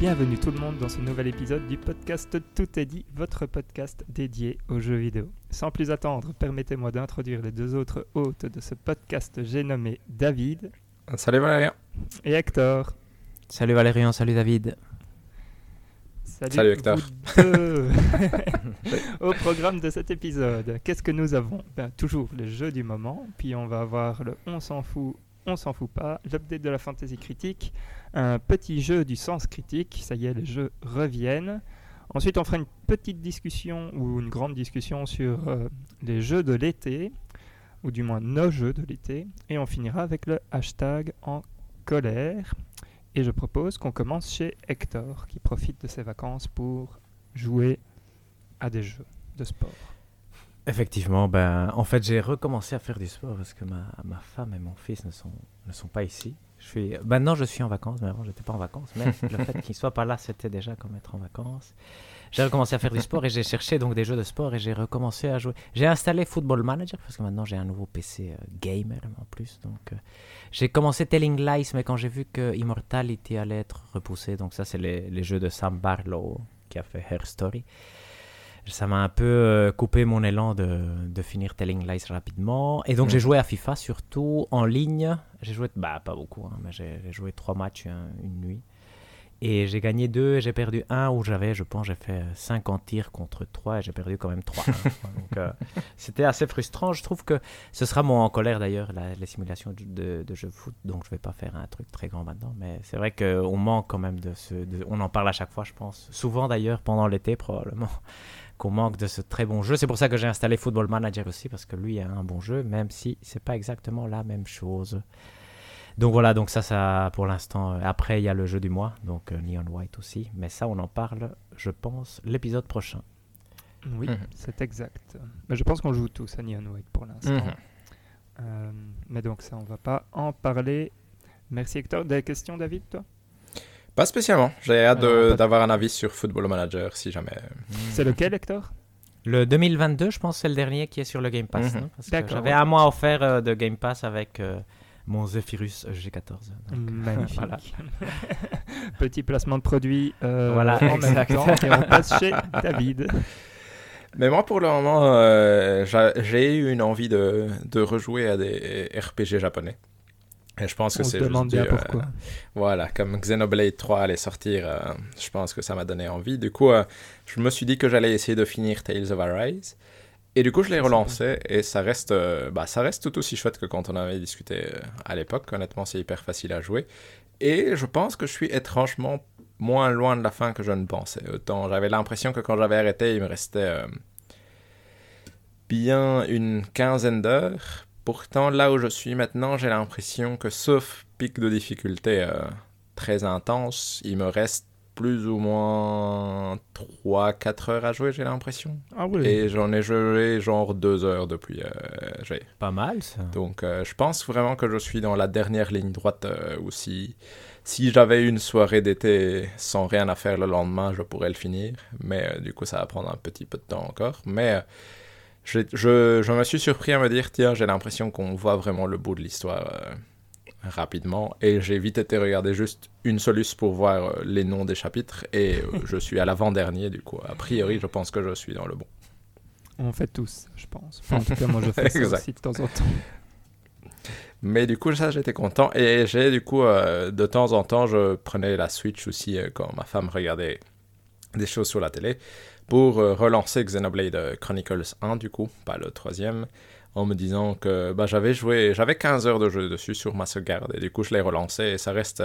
Bienvenue tout le monde dans ce nouvel épisode du podcast Tout est dit, votre podcast dédié aux jeux vidéo. Sans plus attendre, permettez-moi d'introduire les deux autres hôtes de ce podcast, j'ai nommé David. Salut Valérien. Et Hector. Salut Valérian, salut David. Salut, Hector. Au programme de cet épisode, qu'est-ce que nous avons? Ben, Toujours les jeux du moment, puis on va avoir le On s'en fout, on s'en fout pas, l'update de la fantasy critique, un petit jeu du sens critique, ça y est, les jeux reviennent. Ensuite, on fera une petite discussion ou une grande discussion sur euh, les jeux de l'été, ou du moins nos jeux de l'été, et on finira avec le hashtag en colère. Et je propose qu'on commence chez Hector, qui profite de ses vacances pour jouer à des jeux de sport. Effectivement, ben, en fait, j'ai recommencé à faire du sport parce que ma, femme et mon fils ne sont pas ici. Maintenant, je suis en vacances, mais avant, je n'étais pas en vacances. Mais le fait qu'ils ne soient pas là, c'était déjà comme être en vacances. J'ai recommencé à faire du sport et j'ai cherché donc des jeux de sport et j'ai recommencé à jouer. J'ai installé Football Manager parce que maintenant j'ai un nouveau PC euh, gamer en plus. Donc euh, j'ai commencé Telling Lies, mais quand j'ai vu que Immortality allait être repoussé, donc ça c'est les, les, jeux de Sam Barlow qui a fait Her Story ça m'a un peu euh, coupé mon élan de, de, finir Telling Lies rapidement. Et donc, j'ai joué à FIFA surtout en ligne. J'ai joué, bah, pas beaucoup, hein, mais j'ai joué trois matchs une nuit. Et j'ai gagné deux et j'ai perdu un où j'avais, je pense, j'ai fait 50 tirs contre 3 et j'ai perdu quand même 3. donc, euh, c'était assez frustrant. Je trouve que ce sera mon en colère d'ailleurs, les simulations de, de, jeux de foot. Donc, je vais pas faire un truc très grand maintenant. Mais c'est vrai qu'on manque quand même de ce. on en parle à chaque fois, je pense. Souvent d'ailleurs, pendant l'été, probablement qu'on manque de ce très bon jeu. C'est pour ça que j'ai installé Football Manager aussi, parce que lui a un bon jeu, même si c'est pas exactement la même chose. Donc voilà, donc ça, ça pour l'instant. Euh, après, il y a le jeu du mois, donc euh, Neon White aussi. Mais ça, on en parle, je pense, l'épisode prochain. Oui, mhm. c'est exact. Mais je pense qu'on joue tous à Neon White pour l'instant. Mhm. Euh, mais donc ça, on va pas en parler. Merci Hector. Des questions, David, toi? Pas spécialement. J'ai hâte d'avoir un avis sur Football Manager si jamais. Hmm. C'est lequel, Hector? Le 2022, je pense, c'est le dernier qui est sur le Game Pass. Mhm. J'avais un mois offert euh, de Game Pass avec euh, mon Zephyrus G14. Magnifique. Petit placement de produit euh, voilà, en même temps. Et on passe chez David. Mais moi, pour le moment, j'ai eu une envie de, de rejouer à des RPG japonais. Et je pense que c'est demande bien pourquoi. voilà, comme Xenoblade 3 allait sortir, euh, je pense que ça m'a donné envie. Du coup, euh, je me suis dit que j'allais essayer de finir Tales of Arise. Et du coup, je l'ai relancé et ça reste, euh, bah, ça reste tout aussi chouette que quand on avait discuté à l'époque. Honnêtement, c'est hyper facile à jouer. Et je pense que je suis étrangement moins loin de la fin que je ne pensais. Autant j'avais l'impression que quand j'avais arrêté, il me restait bien une quinzaine d'heures. Pourtant, là où je suis maintenant, j'ai l'impression que sauf pic de difficulté euh, très intense, il me reste plus ou moins 3-4 heures à jouer, j'ai l'impression. Ah oui. Et j'en ai joué genre 2 heures depuis. Euh, Pas mal ça. Donc euh, je pense vraiment que je suis dans la dernière ligne droite euh, où si, si j'avais une soirée d'été sans rien à faire le lendemain, je pourrais le finir. Mais du coup, ça va prendre un petit peu de temps encore. Mais je, je, me suis surpris à me dire, tiens, j'ai l'impression qu'on voit vraiment le bout de l'histoire euh, rapidement. Et j'ai vite été regarder juste une soluce pour voir euh, les noms des chapitres. Et euh, je suis à l'avant-dernier, du coup. A priori, je pense que je suis dans le bon. On fait tous, je pense. en tout cas, moi, je fais ça aussi de temps en temps. Mais du coup, ça, j'étais content. Et j'ai, du coup, de temps en temps, je prenais la Switch aussi quand ma femme regardait des choses sur la télé pour euh, relancer Xenoblade euh, Chronicles 1 du coup, pas le troisième, en me disant que bah, j'avais joué, j'avais 15 heures de jeu dessus sur ma sauvegarde et du coup je l'ai relancé et ça reste,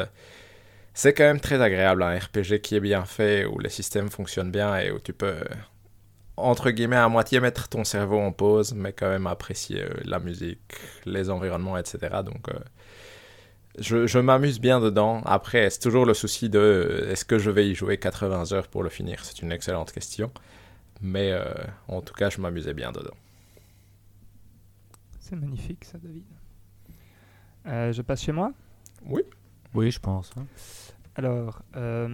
c'est quand même très agréable un RPG qui est bien fait où les systèmes fonctionnent bien et où tu peux entre guillemets à moitié mettre ton cerveau en pause mais quand même apprécier euh, la musique, les environnements etc. Donc je, m'amuse bien dedans. Après, c'est toujours le souci de est-ce que je vais y jouer 80 heures pour le finir? C'est une excellente question. Mais euh, en tout cas, je m'amusais bien dedans. C'est magnifique ça, David. Euh, je passe chez moi? Oui. Oui, je pense. Hein. Alors, euh,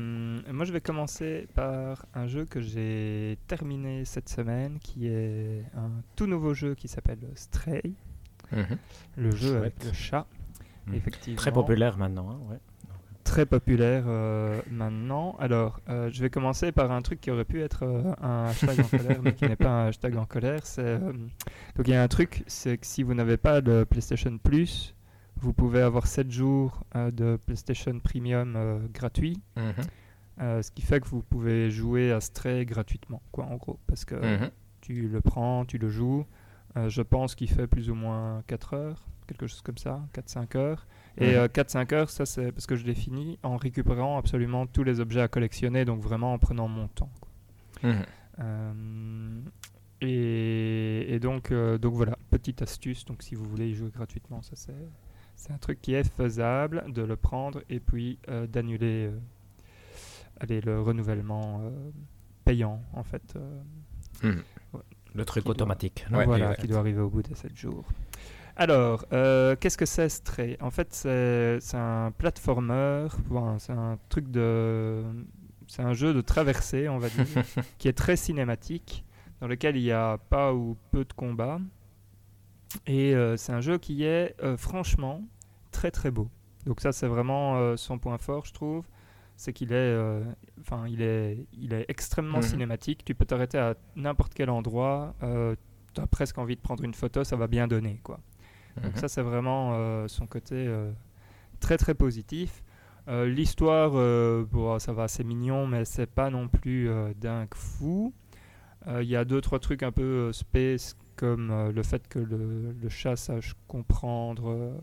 moi je vais commencer par un jeu que j'ai terminé cette semaine, qui est un tout nouveau jeu qui s'appelle Stray. Mhm. Le jeu avec le chat. Effectivement. Très populaire maintenant. Hein, ouais. très populaire euh, maintenant. Alors, euh, je vais commencer par un truc qui aurait pu être euh, un hashtag en colère, mais qui n'est pas un hashtag en colère. C'est, donc, il y a un truc, c'est que si vous n'avez pas de PlayStation Plus, vous pouvez avoir 7 jours de PlayStation Premium gratuit. Mhm. Euh, ce qui fait que vous pouvez jouer à Stray gratuitement, quoi, en gros. Parce que Mhm. tu le prends, tu le joues. Je pense qu'il fait plus ou moins 4 heures, quelque chose comme ça, 4-5 heures. Et Mhm. euh, 4-5 heures, ça c'est parce que je l'ai fini en récupérant absolument tous les objets à collectionner, donc vraiment en prenant mon temps. quoi. Mhm. Euh, et, et donc, euh, donc voilà, petite astuce. Donc si vous voulez y jouer gratuitement, ça c'est c'est un truc qui est faisable de le prendre et puis euh, d'annuler euh, allez, le renouvellement euh, payant en fait. euh, Mhm. Le truc doit- automatique. Ouais, voilà, qui doit arriver au bout de 7 jours. Alors, euh, qu'est-ce que c'est Stray? En fait, c'est un platformer, c'est un truc de. C'est un jeu de traversée, on va dire, qui est très cinématique, dans lequel il n'y a pas ou peu de combats. Et euh, c'est un jeu qui est euh, franchement très très beau. Donc, ça, c'est vraiment son point fort, je trouve. C'est qu'il est, enfin, il est, il est extrêmement Mhm. cinématique. Tu peux t'arrêter à n'importe quel endroit. tu as presque envie de prendre une photo, ça va bien donner, quoi. Donc Mhm. ça, c'est vraiment euh, son côté euh, très très positif. Euh, L'histoire, bon, ça va, c'est mignon, mais c'est pas non plus dingue fou. Il y a deux trois trucs un peu space, comme le fait que le, le chat sache comprendre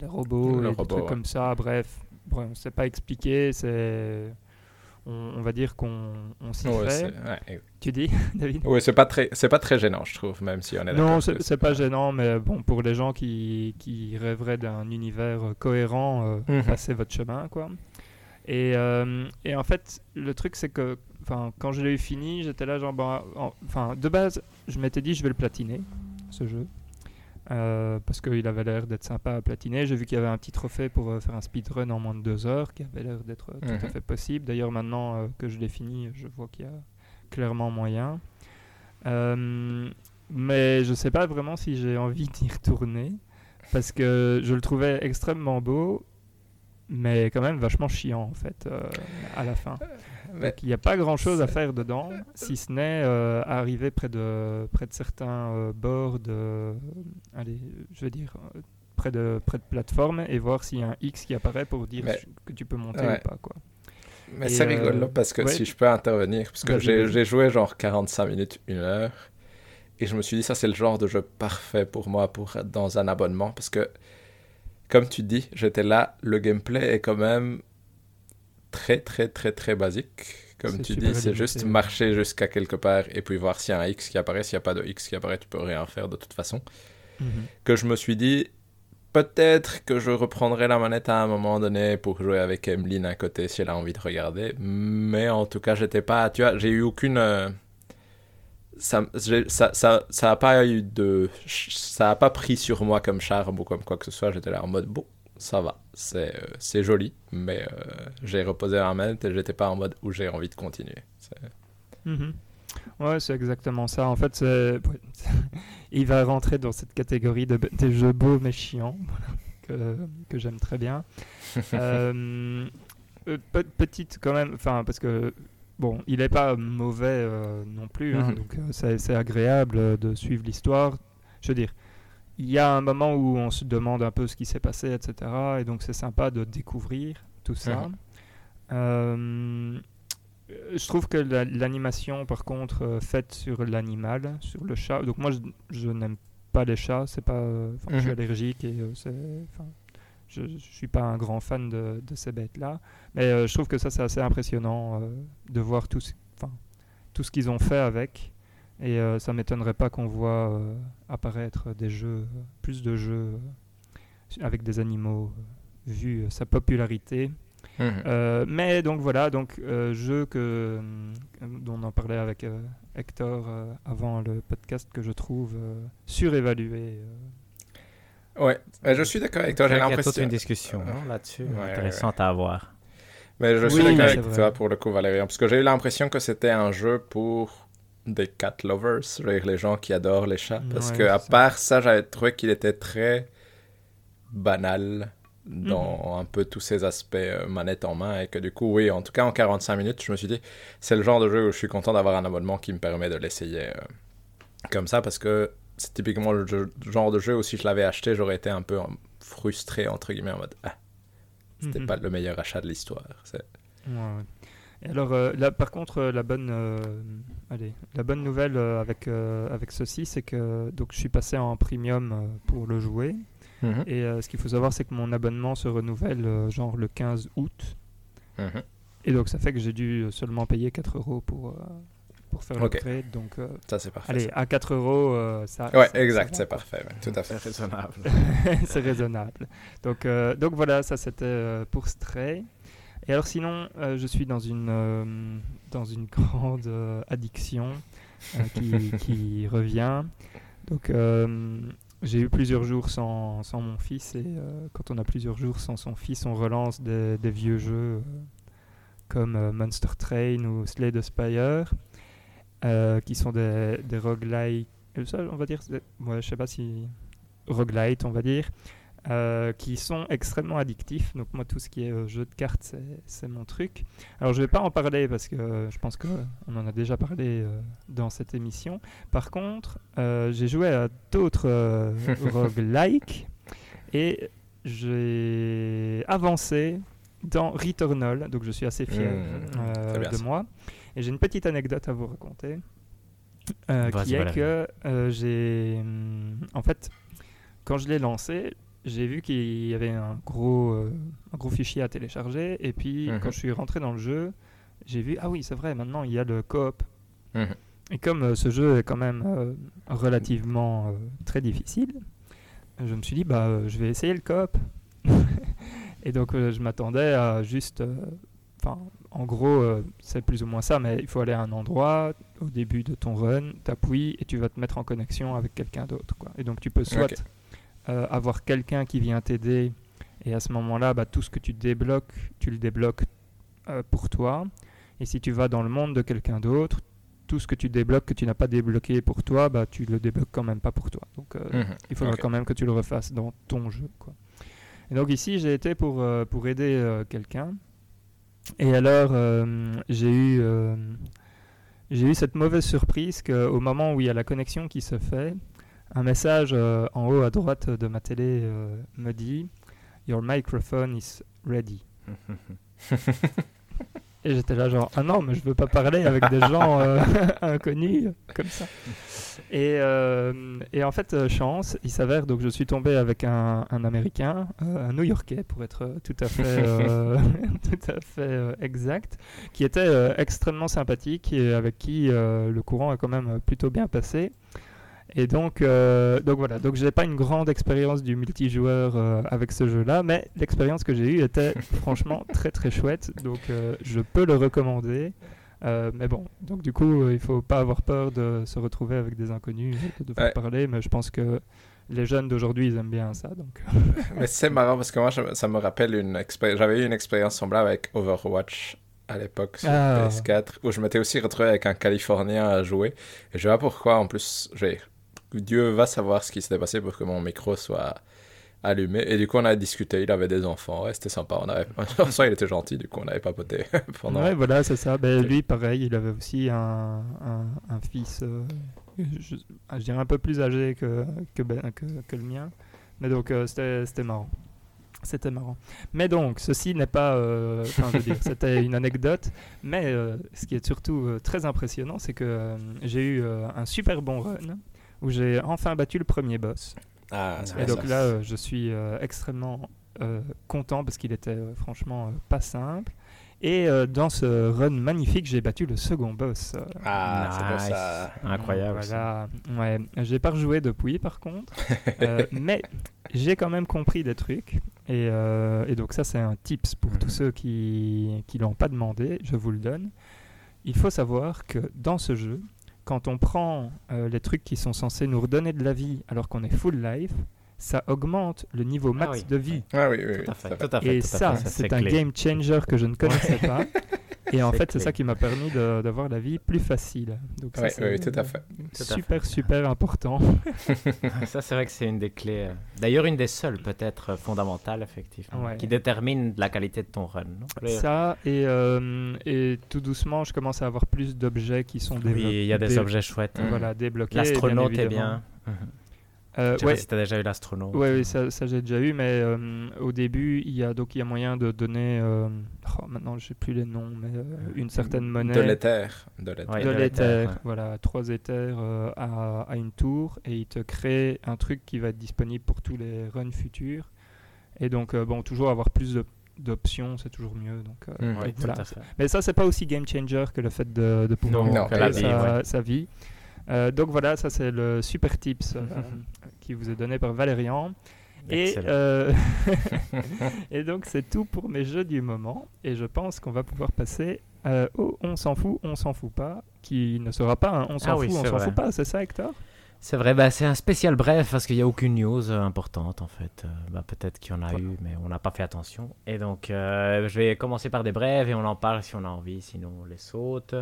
les robots, Le et des trucs ouais. comme ça. Bref, bon, c'est pas expliqué. C'est, on, on va dire qu'on on s'y Ouais, fait. ouais, Tu dis, David? Ouais, c'est pas très, c'est pas très gênant, je trouve, même si on est Non, c'est pas gênant, mais bon, pour les gens qui, qui rêveraient d'un univers euh, cohérent, euh, Mhm. passez votre chemin, quoi. Et, euh, et en fait, le truc, c'est que enfin, quand je l'ai eu fini, j'étais là, genre, en- enfin, de base, je m'étais dit, je vais le platiner, ce jeu. Euh, parce qu'il avait l'air d'être sympa à platiner. J'ai vu qu'il y avait un petit trophée pour euh, faire un speedrun en moins de deux heures, qui avait l'air d'être euh, tout à Mhm. fait possible. D'ailleurs, maintenant que je l'ai fini, je vois qu'il y a clairement moyen. Mais je sais pas vraiment si j'ai envie d'y retourner, parce que je le trouvais extrêmement beau, mais quand même vachement chiant en fait, à la fin. Mais- Donc, il n'y a pas grand chose à faire dedans, si ce n'est euh, arriver près de, près de certains euh, bords de. allez, je veux dire. euh, Près de, près de plateforme et voir s'il y a un X qui apparaît pour dire Mais- que tu peux monter Ouais. ou pas. Quoi. Mais c'est euh, rigolo parce que ouais. si je peux intervenir, parce que j'ai joué genre 45 minutes, une heure, et je me suis dit ça c'est le genre de jeu parfait pour moi pour être dans un abonnement parce que comme tu dis, j'étais là, le gameplay est quand même très très très très basique. Comme tu dis, c'est juste marcher jusqu'à quelque part et puis voir s'il y a un X qui apparaît. S'il n'y a pas de X qui apparaît, tu peux rien faire de toute façon. Que je me suis dit, peut-être que je reprendrai la manette à un moment donné pour jouer avec Emeline à côté si elle a envie de regarder. Mais en tout cas, j'étais pas. Tu vois, j'ai eu aucune. euh, Ça, ça, ça, ça a pas eu de. Ça a pas pris sur moi comme charme ou comme quoi que ce soit. J'étais là en mode bon, ça va, c'est euh, c'est joli, mais euh, j'ai reposé la manette et j'étais pas en mode où j'ai envie de continuer. C'est- Mhm. Ouais, c'est exactement ça. En fait, c'est- il va rentrer dans cette catégorie de, des jeux beaux mais chiants, que, que j'aime très bien. Euh, pe- petite quand même, enfin parce que bon, il est pas mauvais non plus, hein, Mhm. donc c'est c'est agréable de suivre l'histoire. Je veux dire, il y a un moment où on se demande un peu ce qui s'est passé, etc. Et donc c'est sympa de découvrir tout ça. Euh, je trouve que la- l'animation, par contre, euh, faite sur l'animal, sur le chat. Donc moi, je, je n'aime pas les chats. C'est pas. euh, Je suis Mhm. allergique et je, je suis pas un grand fan de, de ces bêtes-là. Mais je trouve que ça, c'est assez impressionnant de voir tout, tout ce qu'ils ont fait avec. Et euh, ça m'étonnerait pas qu'on voit euh, apparaître des jeux, plus de jeux euh, avec des animaux, euh, vu sa popularité. Mhm. Euh, mais donc voilà, donc euh, jeu que dont on en parlait avec euh, Hector euh, avant le podcast que je trouve euh, surévalué. euh. Ouais, mais je suis d'accord avec toi. Il J'ai y a toute l'impression. une discussion hein, là-dessus, Ouais, intéressante à avoir. Mais je suis Oui, d'accord avec toi pour le coup, Valérian, parce que j'ai eu l'impression que c'était un jeu pour des cat lovers, les gens qui adorent les chats. Parce Ouais, que à ça. part ça, j'avais trouvé qu'il était très banal dans un peu tous ces aspects euh, manette en main et que du coup, oui, en tout cas en 45 minutes, je me suis dit, c'est le genre de jeu où je suis content d'avoir un abonnement qui me permet de l'essayer euh, comme ça parce que c'est typiquement le jeu- genre de jeu où si je l'avais acheté, j'aurais été un peu euh, frustré, entre guillemets, en mode, ah, c'était Mhm. pas le meilleur achat de l'histoire. Ouais, ouais. Et alors euh, là, par contre, euh, la bonne, euh, allez, la bonne nouvelle euh, avec euh, avec ceci, c'est que donc je suis passé en premium euh, pour le jouer. Mhm. Et euh, ce qu'il faut savoir, c'est que mon abonnement se renouvelle euh, genre le 15 août. Mhm. Et donc ça fait que j'ai dû seulement payer 4 euros pour, euh, pour faire Ok. l'upgrade. Donc euh, Ça, c'est parfait. allez, à 4 euros, euh, ça. Ouais, ça- exact, c'est parfait, ouais, tout à fait. C'est raisonnable. c'est raisonnable. Donc, euh, donc voilà, ça c'était euh, pour Stray. Et alors sinon, euh, je suis dans une, euh, dans une grande euh, addiction qui, qui revient. Donc j'ai eu plusieurs jours sans, sans mon fils et quand on a plusieurs jours sans son fils, on relance des, des vieux jeux comme Monster Train ou Slay the Spire, qui sont des, des roguelikes. Ça, on va dire, ouais, je sais pas si roguelite, on va dire, euh, qui sont extrêmement addictifs. Donc moi, tout ce qui est euh, jeu de cartes, c'est- mon truc. Alors je vais pas en parler parce que euh, je pense qu'on en a déjà parlé dans cette émission. Par contre, j'ai joué à d'autres roguelikes et j'ai avancé dans Returnal, donc je suis assez fier Mmh, de moi. Et j'ai une petite anecdote à vous raconter, qui est que j'ai, hum, en fait, quand je l'ai lancé, j'ai vu qu'il y avait un gros, euh, un gros fichier à télécharger, et puis Mhm. quand je suis rentré dans le jeu, j'ai vu ah oui c'est vrai maintenant il y a le coop. Mhm. Et comme euh, ce jeu est quand même euh, relativement très difficile, je me suis dit bah je vais essayer le coop. et donc je m'attendais à juste, enfin en gros c'est plus ou moins ça, mais il faut aller à un endroit au début de ton run, t'appuies et tu vas te mettre en connexion avec quelqu'un d'autre. Et donc tu peux soit. Euh, avoir quelqu'un qui vient t'aider et à ce moment-là bah, tout ce que tu débloques, tu le débloques euh, pour toi. Et si tu vas dans le monde de quelqu'un d'autre, tout ce que tu débloques que tu n'as pas débloqué pour toi, bah, tu le débloques quand même pas pour toi. Donc euh, Mhm. il faudra quand même que tu le refasses dans ton jeu. Quoi. Et donc ici, j'ai été pour, pour aider quelqu'un. Et alors, j'ai eu, j'ai eu cette mauvaise surprise qu'au moment où il y a la connexion qui se fait, un message euh, en haut à droite de ma télé euh, me dit Your microphone is ready. Et j'étais là genre ah non mais je veux pas parler avec des gens euh, inconnus comme ça. Et, euh, et en fait chance, il s'avère donc je suis tombé avec un, un américain, euh, un New-Yorkais pour être tout à fait tout à fait exact, qui était extrêmement sympathique et avec qui le courant est quand même plutôt bien passé. Et donc, euh, donc voilà, donc j'ai pas une grande expérience du multijoueur euh, avec ce jeu-là, mais l'expérience que j'ai eue était franchement très très chouette, donc euh, je peux le recommander. Euh, mais bon, donc du coup, il faut pas avoir peur de se retrouver avec des inconnus de Ouais. parler, mais je pense que les jeunes d'aujourd'hui, ils aiment bien ça, donc. Mais c'est marrant parce que moi, ça me rappelle une expérience. J'avais eu une expérience semblable avec Overwatch à l'époque sur Ah. PS4 où je m'étais aussi retrouvé avec un Californien à jouer. Et je vois pourquoi, en plus, j'ai- Dieu va savoir ce qui s'était passé pour que mon micro soit allumé. Et du coup, on a discuté. Il avait des enfants. Ouais, c'était sympa. On avait... En soi, il était gentil. Du coup, on avait papoté pendant. Ouais, voilà, c'est ça. Ben, lui, pareil, il avait aussi un, un, un fils, euh, je, je dirais un peu plus âgé que, que, ben- que, que le mien. Mais donc, euh, c'était marrant. C'était marrant. Mais donc, ceci n'est pas. euh, je veux dire, c'était une anecdote. Mais euh, ce qui est surtout très impressionnant, c'est que j'ai eu un super bon run où j'ai enfin battu le premier boss. Ah, c'est Et donc ça. là, euh, je suis euh, extrêmement euh, content parce qu'il était euh, franchement euh, pas simple. Et euh, dans ce run magnifique, j'ai battu le second boss. Ah, c'est pour ça. Incroyable. Voilà. Ouais. J'ai pas rejoué depuis, par contre. Euh, mais j'ai quand même compris des trucs. Et, euh, et donc ça, c'est un tips pour tous Mhm. ceux qui qui l'ont pas demandé. Je vous le donne. Il faut savoir que dans ce jeu, quand on prend euh, les trucs qui sont censés nous redonner de la vie alors qu'on est full life, ça augmente le niveau max oui. de vie. Ah oui, oui, oui, Tout à fait. ça va. Tout à fait. Et tout à ça, c'est un clé. game changer que je ne connaissais pas. Et en fait, c'est ça qui m'a permis d'avoir la vie plus facile. Donc ça, Ouais, c'est oui, tout à fait. Super, super important. Ça, c'est vrai que c'est une des clés. euh, D'ailleurs, une des seules, peut-être, euh, fondamentales, effectivement, Ouais. qui détermine la qualité de ton run. non Ça, et, euh, et tout doucement, je commence à avoir plus d'objets qui sont Oui, développés. il y a des objets chouettes. Mhm. Voilà, débloqués. L'astronaute est bien. Euh, Je sais ouais, pas si t'as déjà eu l'astronaute. Ouais, oui, ça, ça j'ai déjà eu, mais euh, au début, il y a donc il y a moyen de donner, euh, oh, maintenant je sais plus les noms, mais euh, une certaine monnaie De l'éther. De l'éther. Ouais, de de l'éther, l'éther, ouais. voilà, trois éthers euh, à, à une tour, et il te crée un truc qui va être disponible pour tous les runs futurs. Et donc, euh, bon, toujours avoir plus de- d'options, c'est toujours mieux. Donc, voilà. fait. Mais ça, c'est pas aussi game changer que le fait de, de pouvoir Non, Non, sa vie. Euh, donc voilà, ça c'est le super tips euh, qui vous est donné par Valérian. Et, euh, et donc c'est tout pour mes jeux du moment. Et je pense qu'on va pouvoir passer au On s'en fout, on s'en fout pas, qui ne sera pas un On s'en Ah fout, oui, on s'en fout pas, c'est ça Hector? C'est vrai, bah, c'est un spécial bref parce qu'il n'y a aucune news importante en fait. Euh, bah, Peut-être qu'il y en a eu, mais on n'a pas fait attention. Et donc, euh, je vais commencer par des brèves et on en parle si on a envie, sinon on les saute.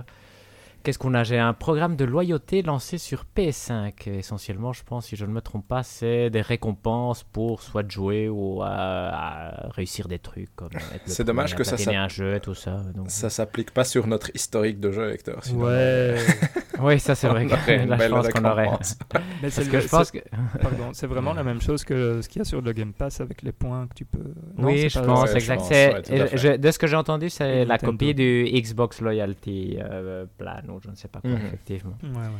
Qu'est-ce qu'on a? J'ai un programme de loyauté lancé sur PS5. Et essentiellement, je pense, si je ne me trompe pas, c'est des récompenses pour soit jouer ou à, à réussir des trucs. comme C'est dommage que ça platiner s'app- un jeu et tout ça. Donc... Ça s'applique pas sur notre historique de jeu, Hector. sinon, Ouais, Oui, ça c'est vrai. je belle pense qu'on aurait. mais c'est Parce que je pense c'est- que. pardon, c'est vraiment la même chose que ce qu'il y a sur le Game Pass avec les points que tu peux. Non, oui, je pas- pense, Ouais, exact. ouais, je- de ce que j'ai entendu, c'est la Nintendo. copie du Xbox Loyalty euh, Plan ou je ne sais pas quoi, Mhm. effectivement. Ouais, ouais.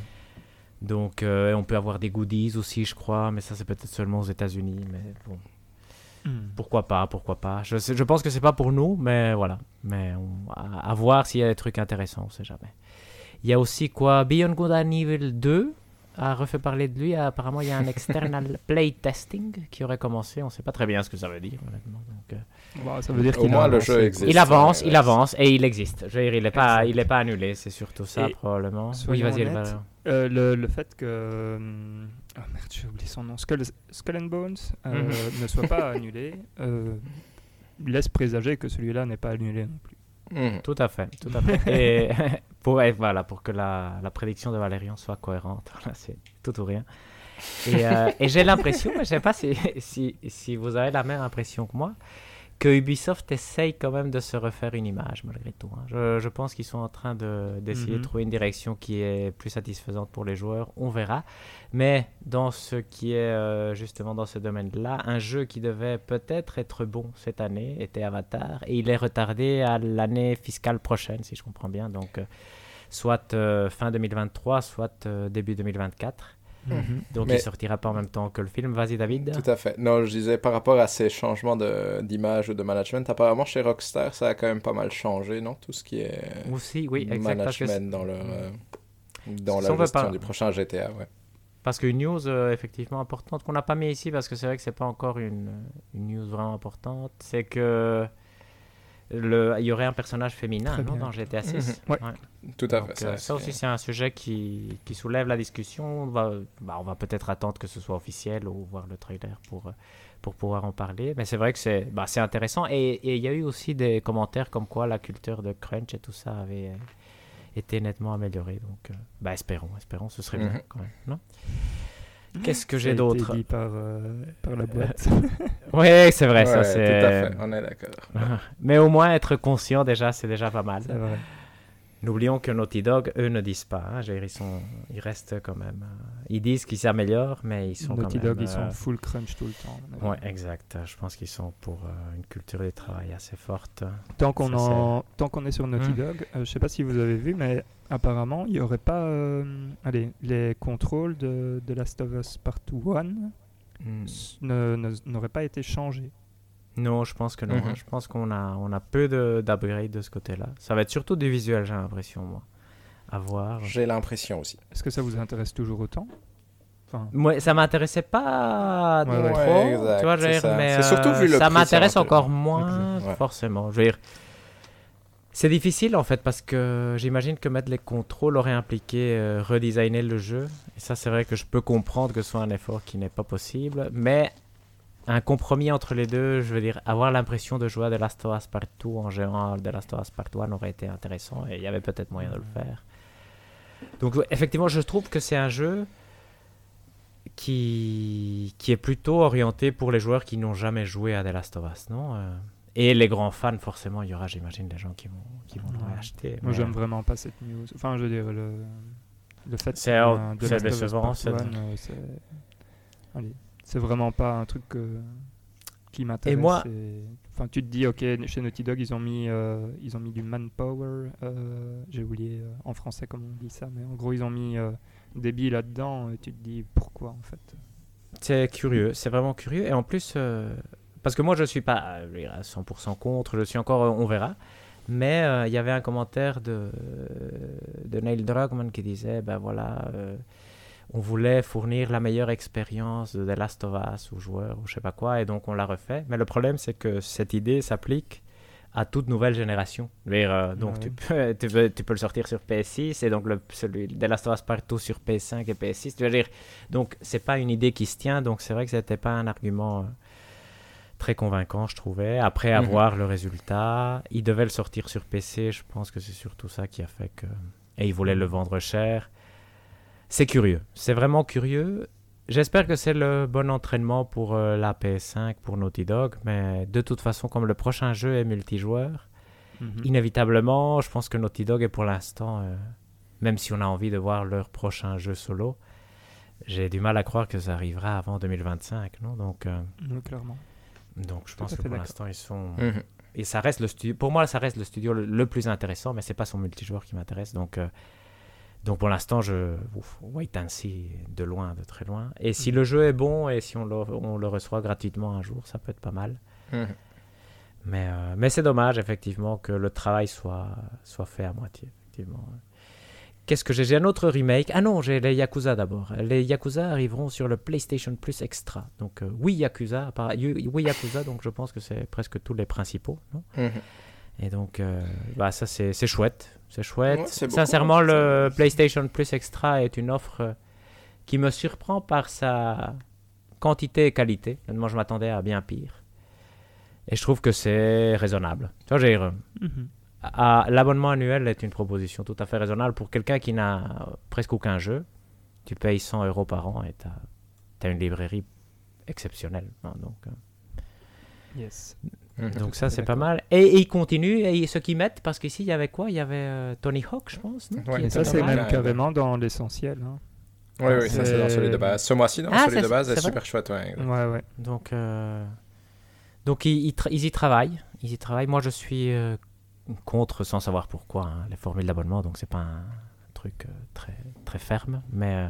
Donc, euh, on peut avoir des goodies aussi, je crois, mais ça, c'est peut-être seulement aux États-Unis. Mais bon, Hmm. pourquoi pas, pourquoi pas. Je, pense que c'est pas pour nous, mais voilà. Mais on- à, à voir s'il y a des trucs intéressants, on sait jamais. Il y a aussi quoi? Beyond Good and Evil 2 a refait parler de lui. Apparemment, il y a un external playtesting qui aurait commencé. On ne sait pas très bien ce que ça veut dire, honnêtement. Donc, euh, Bon, ça veut dire qu'il moins, le jeu existe. il avance, ouais, il avance et il existe. Je veux dire, il n'est pas, Exact. il est pas annulé, c'est surtout ça Et probablement. Oui, vas-y. Euh, le, le fait que. Ah merde, j'ai oublié son nom. Skull, Skull and Bones euh, Mhm. ne soit pas annulé euh, laisse présager que celui-là n'est pas annulé non plus. Mhm. Tout à fait, tout à fait. et pour, et voilà, pour que la, la prédiction de Valérian soit cohérente, voilà, c'est tout ou rien. Et, euh, et j'ai l'impression, mais je sais pas si, si, si vous avez la même impression que moi, que Ubisoft essaye quand même de se refaire une image malgré tout. hein. Je, je pense qu'ils sont en train de- d'essayer de Mhm. trouver une direction qui est plus satisfaisante pour les joueurs. On verra. Mais dans ce qui est euh, justement dans ce domaine-là, un jeu qui devait peut-être être bon cette année était Avatar et il est retardé à l'année fiscale prochaine, si je comprends bien. Donc, euh, soit euh, fin 2023, soit euh, début 2024. Donc, Mais- il sortira pas en même temps que le film. Vas-y, David. Tout à fait. Non, je disais par rapport à ces changements de- d'image ou de management, apparemment chez Rockstar, ça a quand même pas mal changé, non? Tout ce qui est Aussi, oui, exact. Management dans leur euh, dans la gestion pas- du prochain GTA, ouais. parce qu'une news euh, effectivement importante qu'on n'a pas mis ici, parce que c'est vrai que c'est pas encore une, une news vraiment importante, c'est que le, il y aurait un personnage féminin non, dans GTA 6. Ouais. Tout à fait. euh, ça aussi, c'est un sujet qui, qui soulève la discussion. On va, bah, on va peut-être attendre que ce soit officiel ou voir le trailer pour, euh, pour pouvoir en parler. Mais c'est vrai que c'est bah, intéressant. Et il y a eu aussi des commentaires comme quoi la culture de crunch et tout ça avait euh, été nettement améliorée. Donc, euh, bah, espérons, espérons, ce serait bien Mhm. quand même. Non? Qu'est-ce que j'ai d'autre dit par, euh, par la boîte. Oui, c'est vrai, ça c'est. Tout à fait, on est d'accord. Mais au moins être conscient déjà, c'est déjà pas mal. c'est vrai. N'oublions que Naughty Dog, eux, ne disent pas. hein. Ils, sont, ils restent quand même. euh, Ils disent qu'ils s'améliorent, mais ils sont Naughty quand même. Dog, ils sont euh, full crunch tout le temps. Ouais, exact. Je pense qu'ils sont pour euh, une culture du travail assez forte. Tant qu'on Ça, en- tant qu'on est sur Naughty Hmm. Dog, je sais pas si vous avez vu, mais apparemment, il n'y aurait pas euh, allez, les contrôles de, de Last of Us Part 1 Hmm. ne- ne- n'auraient pas été changés. Non, je pense que non. Mhm. hein. Je pense qu'on a, on a peu de- d'upgrade de, ce côté-là. Ça va être surtout du visuel, j'ai l'impression, moi. À voir. J'ai l'impression aussi. Est-ce que ça vous intéresse toujours autant? Enfin, Moi, ça m'intéressait pas Ouais, de ouais. trop, Ouais, exact, tu vois, je dire, ça. mais surtout euh, vu le ça m'intéresse encore moins, ouais. forcément. Je veux dire, c'est difficile en fait parce que j'imagine que mettre les contrôles aurait impliqué euh, redesigner le jeu. Et ça, c'est vrai que je peux comprendre que ce soit un effort qui n'est pas possible, mais un compromis entre les deux. Je veux dire, avoir l'impression de jouer à The Last of Us partout en jouant The Last of Us Part 1 aurait été intéressant et il y avait peut-être moyen de le faire. Donc, effectivement, je trouve que c'est un jeu qui, qui est plutôt orienté pour les joueurs qui n'ont jamais joué à The Last of Us, non euh, Et les grands fans, forcément, il y aura, j'imagine, des gens qui vont, qui vont l'acheter. Moi, j'aime vraiment pas cette news. Enfin, je veux dire, le, le fait c'est de décevant. C'est vraiment pas un truc qui m'intéresse. Et moi, enfin, tu te dis, ok, chez Naughty Dog, ils ont mis, euh, ils ont mis du manpower. Euh, j'ai oublié en français comment on dit ça, mais en gros, ils ont mis des billes là-dedans. Et tu te dis pourquoi en fait? C'est curieux, c'est vraiment curieux. Et en plus, parce que moi, je suis pas à 100% contre, je suis encore, on verra. Mais euh, il y avait un commentaire de, de Neil Druckmann qui disait, ben voilà, euh, on voulait fournir la meilleure expérience de The Last of Us aux joueurs ou je sais pas quoi, et donc on l'a refait. Mais le problème, c'est que cette idée s'applique à toute nouvelle génération. Euh, donc tu, peux, tu, peux, tu, peux, le sortir sur PS6 et donc le, celui The Last of Us partout sur PS5 et PS6. Tu veux dire, donc c'est pas une idée qui se tient, donc c'est vrai que c'était pas un argument très convaincant, je trouvais. Après mhm. avoir le résultat, il devait le sortir sur PC. Je pense que c'est surtout ça qui a fait que. Et il voulait le vendre cher. C'est curieux. C'est vraiment curieux. J'espère que c'est le bon entraînement pour euh, la PS5, pour Naughty Dog. Mais de toute façon, comme le prochain jeu est multijoueur, mhm. inévitablement, je pense que Naughty Dog est pour l'instant, euh, même si on a envie de voir leur prochain jeu solo, j'ai du mal à croire que ça arrivera avant 2025, non? Donc, euh, clairement. Donc je pense que pour l'instant ils sont mhm. et ça reste le studio. Pour moi, ça reste le studio le, plus intéressant, mais c'est pas son multijoueur qui m'intéresse. Donc euh, donc pour l'instant, je wait and see de loin, de très loin. Et si mhm. le jeu est bon et si on le, on le, reçoit gratuitement un jour, ça peut être pas mal. Mhm. Mais, euh, mais c'est dommage, effectivement, que le travail soit, soit fait à moitié. Effectivement. Qu'est-ce que j'ai? J'ai un autre remake. Ah non, j'ai les Yakuza d'abord. Les Yakuza arriveront sur le PlayStation Plus Extra. Donc euh, oui Yakuza, oui Yakuza, donc je pense que c'est presque tous les principaux. Mhm. Et donc, euh, bah, ça c'est chouette. C'est chouette. Sincèrement, le PlayStation Plus Extra est une offre euh, qui me surprend par sa quantité et qualité. Moi, je m'attendais à bien pire. Et je trouve que c'est raisonnable. Tu vois, j'ai... Mhm l'abonnement annuel est une proposition tout à fait raisonnable pour quelqu'un qui n'a presque aucun jeu. Tu payes 100 euros par an et tu as, une librairie exceptionnelle. Hein, donc, euh. yes. Mhm. donc ça, c'est pas mal. Et, ils continuent, et ce qu'ils mettent, parce qu'ici, il y avait quoi? Il y avait euh, Tony Hawk, je pense. et ça, c'est même carrément dans l'essentiel. Hein. Oui, oui, ça c'est dans celui de base. Ce mois-ci, dans ah, celui de base, c'est super chouette. Ouais, ouais, Donc, euh, donc ils, ils, y travaillent. Ils y travaillent. Moi, je suis contre sans savoir pourquoi hein, les formules d'abonnement, donc c'est pas un truc euh, très, très ferme. Mais, euh,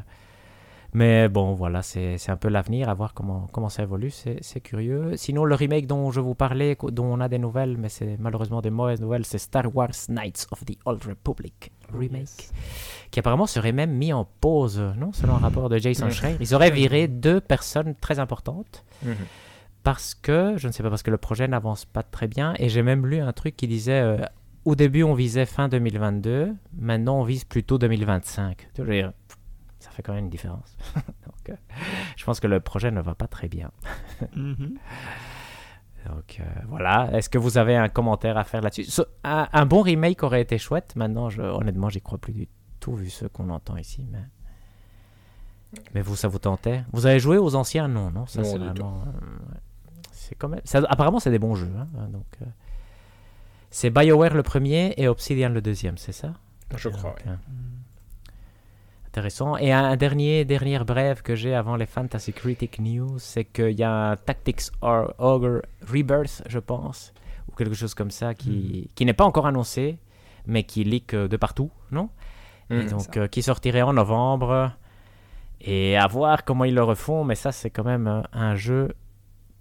mais bon, voilà, c'est un peu l'avenir, à voir comment, comment ça évolue, c'est curieux. Sinon, le remake dont je vous parlais, dont on a des nouvelles, mais c'est malheureusement des mauvaises nouvelles, c'est Star Wars Knights of the Old Republic remake, qui apparemment serait même mis en pause, non Selon un rapport de Jason Schreier. Ils auraient viré deux personnes très importantes. Mhm parce que, je ne sais pas, parce que le projet n'avance pas très bien. Et j'ai même lu un truc qui disait, euh, au début on visait fin 2022, maintenant on vise plutôt 2025. Fait quand même une différence. Donc, euh, je pense que le projet ne va pas très bien. Mhm. Donc euh, voilà, est-ce que vous avez un commentaire à faire là-dessus? Un, bon remake aurait été chouette. Maintenant, je, honnêtement, j'y crois plus du tout vu ce qu'on entend ici. Mais... mais vous, ça vous tentait? Vous avez joué aux anciens? Non, non, ça c'est vraiment quand même. apparemment, c'est des bons jeux. Hein, hein, donc, euh, c'est BioWare le premier et Obsidian le deuxième, c'est ça? Je crois, oui. Hein. Intéressant. Et un dernier, dernière brève que j'ai avant les Fantasy Critic News, c'est qu'il y a un Tactics Ogre Rebirth, je pense, ou quelque chose comme ça, qui, hmm. qui n'est pas encore annoncé, mais qui leak euh, de partout, non? Hmm. donc, euh, qui sortirait en novembre. Et à voir comment ils le refont, mais ça, c'est quand même un jeu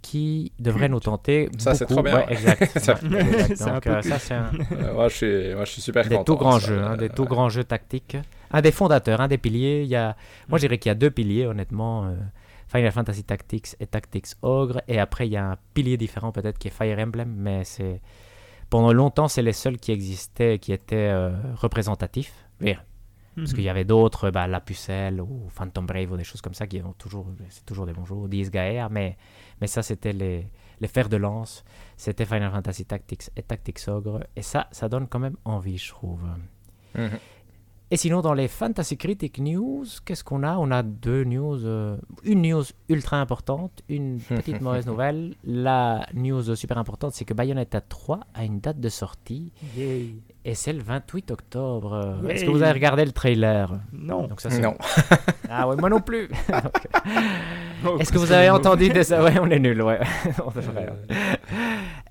qui devrait nous tenter. Ça, c'est trop bien. exact. Donc, euh, ça, c'est un... Euh, moi, je suis, moi, je suis super des content. Tout grands jeux, hein, des tout grands jeux tactiques. Un des fondateurs, un des piliers. Il y a... Moi, je dirais qu'il y a deux piliers, honnêtement. Euh, Final Fantasy Tactics et Tactics Ogre. Et après, il y a un pilier différent, peut-être, qui est Fire Emblem. Mais c'est... Pendant longtemps, c'est les seuls qui existaient, qui étaient représentatifs. Parce qu'il y avait d'autres, bah, La Pucelle ou Phantom Brave ou des choses comme ça qui ont toujours, c'est toujours des bons jeux. 10 Gaia, mais, mais ça, c'était les, les fers de lance. C'était Final Fantasy Tactics et Tactics Ogre. Et ça, ça donne quand même envie, je trouve. Mhm. Et sinon, dans les Fantasy Critic News, qu'est-ce qu'on a? On a deux news. euh, une news ultra importante, une petite mauvaise nouvelle. La news super importante, c'est que Bayonetta 3 a une date de sortie Yay. et c'est le 28 octobre. Est-ce que vous avez regardé le trailer? Non. Donc ça, c'est- Non. Ah ouais, moi non plus. Donc, Oh, Est-ce que vous avez entendu des... Ouais, on est nuls, ouais. On devrait, ouais.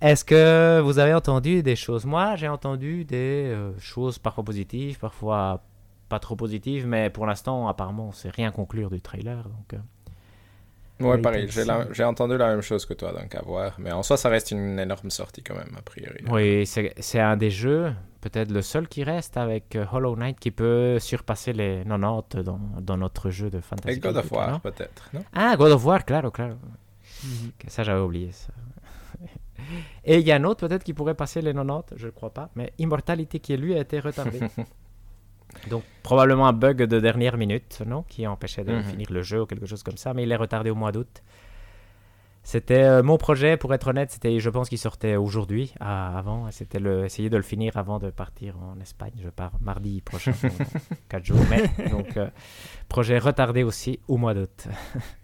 Est-ce que vous avez entendu des choses? Moi, j'ai entendu des euh, choses parfois positives, parfois pas trop positives, mais pour l'instant, apparemment, on sait rien conclure du trailer. Donc, euh, Ouais, Oui, pareil. J'ai entendu la même chose que toi, donc à voir. Mais en soi, ça reste une énorme sortie quand même, a priori. oui, c'est un des jeux, peut-être le seul qui reste avec euh, Hollow Knight qui peut surpasser les 90 dans, dans notre jeu de fantasy. Et God of War, peut-être, non? Ah, God of War, claro, claro. Mhm. Ça, j'avais oublié ça. Et il y a un autre peut-être qui pourrait passer les 90, je ne crois pas, mais Immortality qui lui a été retardé. Donc probablement un bug de dernière minute, non Qui empêchait de Mhm. finir le jeu ou quelque chose comme ça, mais il est retardé au mois d'août. C'était euh, mon projet, pour être honnête, c'était, je pense qu'il sortait aujourd'hui, à- avant, c'était le, essayer de le finir avant de partir en Espagne. Je pars mardi prochain, dans 4 jours, mais donc euh, projet retardé aussi au mois d'août.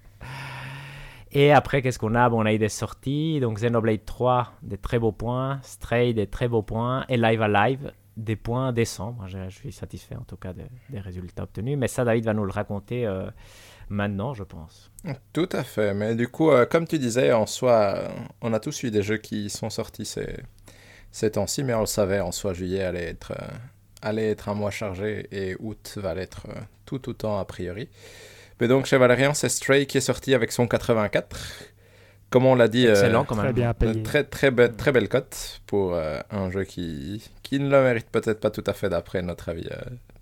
Et après, qu'est-ce qu'on a? Bon, On a eu des sorties. Donc, Xenoblade 3, des très beaux points. Stray, des très beaux points. Et Live Alive, des points décents. Je, suis satisfait en tout cas de- des résultats obtenus. Mais ça, David va nous le raconter euh, maintenant, je pense. Tout à fait. Mais du coup, euh, comme tu disais, en soi, euh, on a tous eu des jeux qui sont sortis ces, ces temps-ci, mais on le savait, en soi, juillet allait être, allait être un mois chargé et août va l'être tout autant a priori. Mais donc, chez Valérian, c'est Stray qui est sorti avec son 84. Comme on l'a dit, euh, Excellent quand Très même. bien payé. Une très très belle, très belle cote pour euh, un jeu qui, qui ne le mérite peut-être pas tout à fait d'après notre avis euh,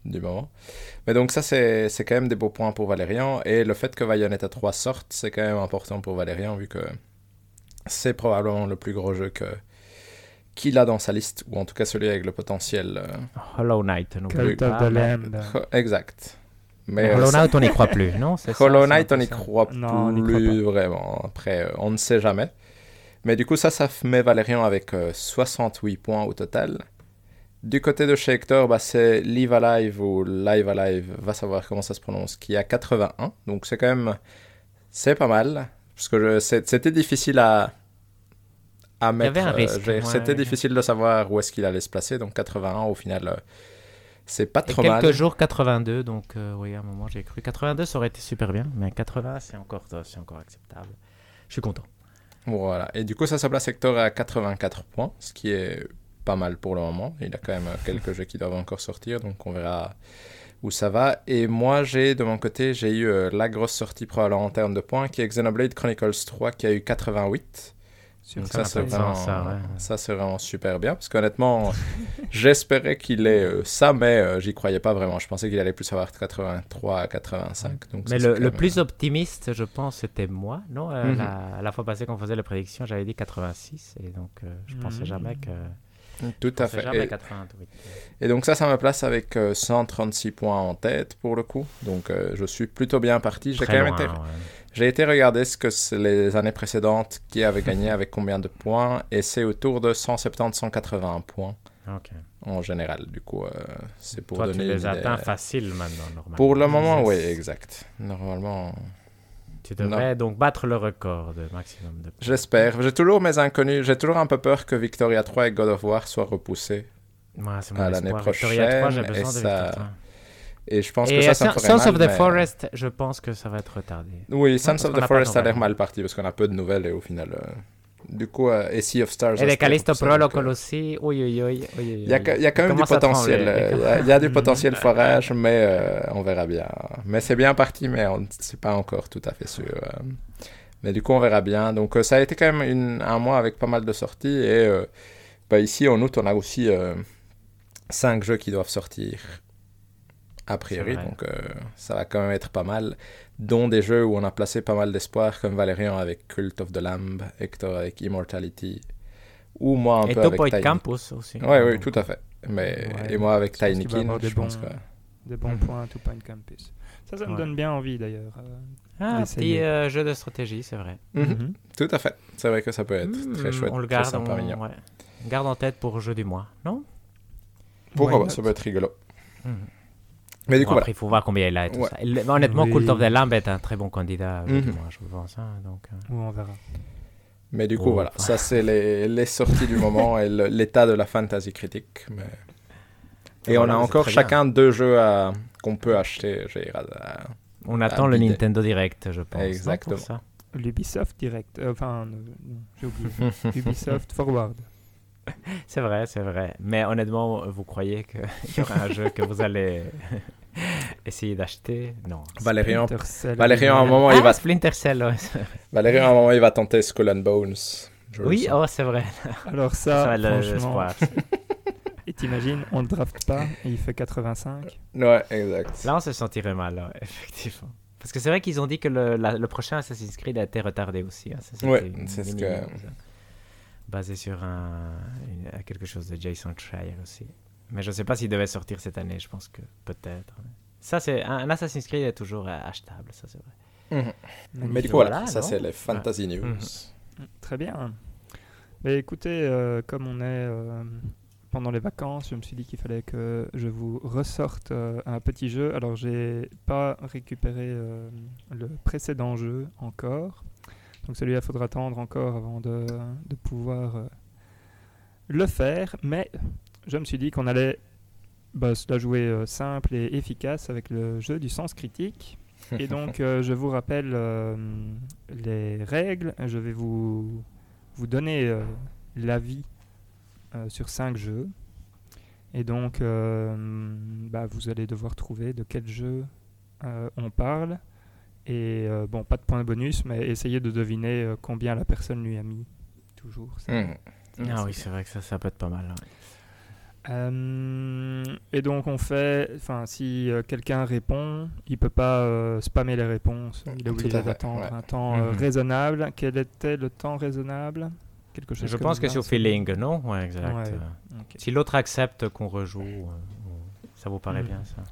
du moment. Mais donc ça c'est c'est quand même des beaux points pour Valérian et le fait que Bayonetta 3 sorte c'est quand même important pour Valérian vu que c'est probablement le plus gros jeu que qu'il a dans sa liste ou en tout cas celui avec le potentiel. euh, Hollow Knight, n'oubliez Cult of pas, the Lamb. exact. Mais euh, Hollow ça- Knight, on n'y croit plus, non? Hollow Knight, on n'y croit Non, on n'y plus vraiment. Après, euh, on ne sait jamais. Mais du coup, ça, ça met Valérian avec euh, 68 points au total. Du côté de chez Hector, bah, c'est Live Alive ou Live Alive, va savoir comment ça se prononce, qui a 81. Donc c'est quand même, c'est pas mal. Parce que c'était difficile à, à y mettre. avait un euh, risque, j'ai- ouais. C'était difficile de savoir où est-ce qu'il allait se placer. Donc 81, au final, euh, c'est pas trop quelques mal. jours 82, donc euh, oui, à un moment j'ai cru 82, ça aurait été super bien, mais 80 c'est encore, c'est encore acceptable. Je suis content. Voilà. Et du coup, ça se place Hector à 84 points, ce qui est pas mal pour le moment. Il a quand même quelques jeux qui doivent encore sortir, donc on verra où ça va. Et moi, j'ai de mon côté, j'ai eu euh, la grosse sortie probablement en termes de points, qui est Xenoblade Chronicles 3, qui a eu 88. Sur Donc ça, c'est vraiment, ça, ouais. vraiment super bien, parce qu'honnêtement, j'espérais qu'il ait euh, ça, mais euh, j'y croyais pas vraiment. Je pensais qu'il allait plus avoir 83 à 85. Donc Mais le, quand le même, plus optimiste, je pense, c'était moi, non? Euh, Mhm. la, la fois passée qu'on faisait les prédictions, j'avais dit 86, et donc euh, je pensais Mhm. jamais que... Tout à pensais fait. Et- 88. Et donc ça, ça me place avec euh, 136 points en tête pour le coup. Donc euh, je suis plutôt bien parti. J'ai Très quand même loin, été, ouais. J'ai été regarder ce que les années précédentes qui avaient gagné avec combien de points et c'est autour de 170-180 points en général. Du coup, euh, c'est pour Toi, tu donner les une idée. atteins facile maintenant, normalement. Pour le moment, oui, exact. Normalement, Tu devrais donc battre le record de maximum de points. j'espère. J'ai toujours mes inconnus. J'ai toujours un peu peur que Victoria 3 et God of War soient repoussés. Ouais, à l'année espoir. Victoria 3, j'ai prochaine, et besoin de ça- Victoria 3. Et je pense Et que ça, ça me Sons ferait mal. of the mais- Forest, je pense que ça va être retardé. Oui, Sons of the Forest a l'air mal parti parce qu'on a peu de nouvelles et au final. euh, Du coup, euh, et Sea of Stars. Et les Callisto Protocol aussi, oui, oui, oui. Il y a, quand même du potentiel. euh, Il y a, il y a du potentiel forage, mais euh, on verra bien. Mais c'est bien parti, mais on c'est pas encore tout à fait sûr. Mais du coup, on verra bien. Donc, ça a été quand même une- un mois avec pas mal de sorties. Et bah, ici, en août, on a aussi euh, cinq jeux qui doivent sortir. A priori, donc euh, ça va quand même être pas mal. Dont des jeux où on a placé pas mal d'espoir, comme Valérian avec Cult of the Lamb, Hector avec Immortality, ou moi un Et peu avec et Tiny Campus aussi. Oui, oui, tout à fait. Mais, Ouais, et moi avec Tiny King, des je pense bons- que... des bons Mhm. points to Point Campus. Ça, ça me donne bien envie d'ailleurs. euh. Ah, petit euh, jeu de stratégie, c'est vrai. Mhm. Mhm. Tout à fait. C'est vrai que ça peut être Hmm, très chouette, On le très garde, sympa, on, mignon. ouais. On garde en tête pour jeu du mois, non? Pourquoi pas, ça peut être rigolo. Mais du Bon, coup, après, il faut voir combien il a et tout Ouais. ça. Il- honnêtement, Oui. Cult of the Lamb est un très bon candidat, jeu du Mhm. mois, je pense. hein, donc, euh. Ou on verra. Mais du coup, Oh. voilà, ça c'est les, les sorties du moment et l'état de la fantasy critique. Mais... Et Voilà, on a encore chacun deux jeux qu'on peut acheter. je dirais, à- On attend le bidet. Nintendo Direct, je pense. Exactement. ça. L'Ubisoft Direct. euh, enfin, euh, j'ai oublié. Ubisoft Forward. C'est vrai, c'est vrai. Mais honnêtement, vous croyez qu'il y aura un jeu que vous allez essayer d'acheter Non. Valérian, Splinter Cell. Valérian, à un moment, ah, il va, Splinter Cell, ouais, Valérian, à un moment, il va tenter Skull and Bones. Oui, oh, c'est vrai. Alors Ça, ça, franchement, et t'imagines, on le drafte pas et il fait 85. Ouais, exact. Là, on se sentirait mal, là, effectivement. Parce que c'est vrai qu'ils ont dit que le, la- le prochain Assassin's Creed a été retardé aussi. hein. Ouais, c'est ce que-. Basé sur un, une- quelque chose de Jason Schreier aussi. Mais je ne sais pas s'il devait sortir cette année, je pense que peut-être. Ça, c'est un, Assassin's Creed est toujours euh, achetable, ça c'est vrai. Mhm. Mais du coup, voilà, ça c'est les fantasy news. Mhm. Très bien. Mais écoutez, euh, comme on est euh, pendant les vacances, je me suis dit qu'il fallait que je vous ressorte euh, un petit jeu. Alors, j'ai pas récupéré euh, le précédent jeu encore. Donc, celui-là, il faudra attendre encore avant de, de pouvoir euh, le faire. Mais je me suis dit qu'on allait bah, se la jouer euh, simple et efficace avec le jeu du sens critique. Et donc, euh, je vous rappelle euh, les règles. Je vais vous, vous donner euh, l'avis euh, sur cinq jeux. Et donc, euh, bah, vous allez devoir trouver de quel jeu euh, on parle. Et euh, bon, pas de point bonus, mais essayez de deviner euh, combien la personne lui a mis. Toujours. ça. Ça, Ah oui, c'est vrai que ça, ça peut être pas mal. ouais. Euh, et donc on fait, enfin si euh, quelqu'un répond, il peut pas euh, spammer les réponses, il est obligé d'attendre ouais. un temps euh, Mhm. raisonnable. Quel était le temps raisonnable? Quelque chose Je comme pense que c'est au 20 feeling, non? Ouais, exact. Ouais. euh. Si l'autre accepte qu'on rejoue, euh, ça vous paraît Mhm. bien ça?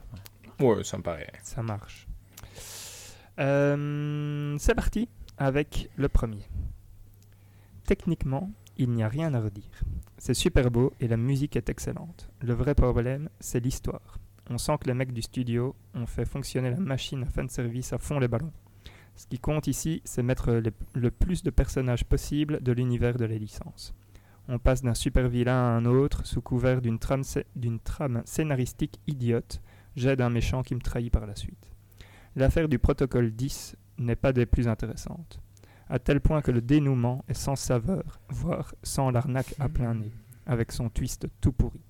Ouais, ça me paraît. Ça marche. Euh, c'est parti avec le premier. Techniquement, il n'y a rien à redire. C'est super beau et la musique est excellente. Le vrai problème, c'est l'histoire. On sent que les mecs du studio ont fait fonctionner la machine à fanservice à fond les ballons. Ce qui compte ici, c'est mettre le plus de personnages possible de l'univers de les licences. On passe d'un super vilain à un autre sous couvert d'une trame, d'une trame scénaristique idiote. J'aide un méchant qui me trahit par la suite. L'affaire du protocole 10 n'est pas des plus intéressantes, à tel point que le dénouement est sans saveur, voire sans l'arnaque à plein nez, avec son twist tout pourri.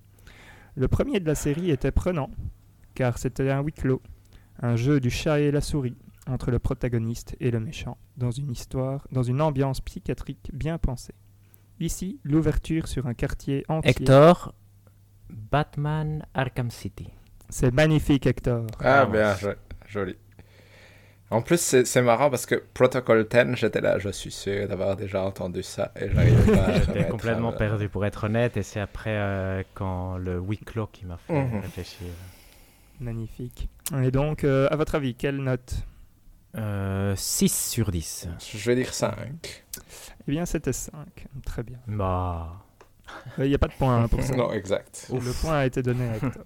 Le premier de la série était prenant, car c'était un huis clos, un jeu du chat et la souris, entre le protagoniste et le méchant, dans une histoire, dans une ambiance psychiatrique bien pensée. Ici, l'ouverture sur un quartier entier. Hector, Batman Arkham City. C'est magnifique, Hector. Ah, bien, jo- joli. En plus, c'est marrant parce que Protocol 10, j'étais là, je suis sûr d'avoir déjà entendu ça et j'arrivais pas à J'étais complètement euh, perdu pour être honnête et c'est après euh, quand le huis clos qui m'a fait Mhm. réfléchir. Magnifique. Et donc, euh, à votre avis, quelle note? 6 Euh, sur 10. Je vais dire 5. Eh bien, c'était 5. Très bien. Bah, Il n'y a pas de point hein, pour ça. Non, exact. Le point a été donné à Hector.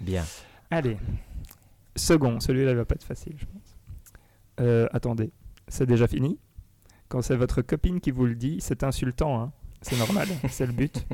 bien. Allez. Second, celui-là il va pas être facile, je pense. Euh, attendez, c'est déjà fini Quand c'est votre copine qui vous le dit, c'est insultant, hein. C'est normal, c'est le but.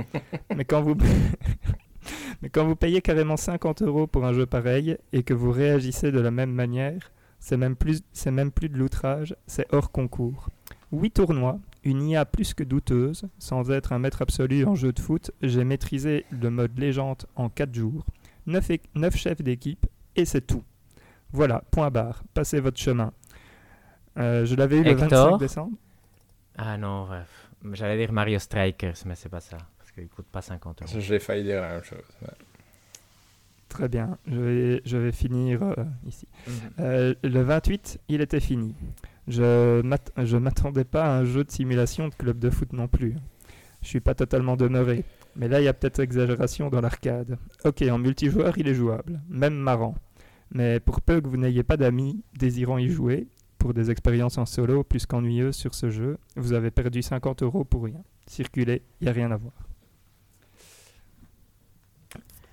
Mais quand vous... Mais quand vous payez carrément 50 euros pour un jeu pareil et que vous réagissez de la même manière, c'est même plus, c'est même plus de l'outrage, c'est hors concours. 8 tournois, une IA plus que douteuse, sans être un maître absolu en jeu de foot, j'ai maîtrisé le mode légende en 4 jours. 9, chefs d'équipe et c'est tout. Voilà, point barre, passez votre chemin. Euh, je l'avais eu le Hector 25 décembre. Ah non, bref. J'allais dire Mario Strikers, mais c'est pas ça. Parce qu'il coûte pas 50 euros. J'ai failli dire la même chose. ouais. Très bien, je vais, je vais finir euh, ici. Mhm. Euh, le 28, il était fini. Je je m'attendais pas à un jeu de simulation de club de foot non plus. Je suis pas totalement demeuré. Mais là, il y a peut-être exagération dans l'arcade. Ok, en multijoueur, il est jouable, même marrant. Mais pour peu que vous n'ayez pas d'amis désirant y jouer, pour des expériences en solo plus qu'ennuyeuses sur ce jeu, vous avez perdu 50 euros pour rien. Circulez, il n'y a rien à voir.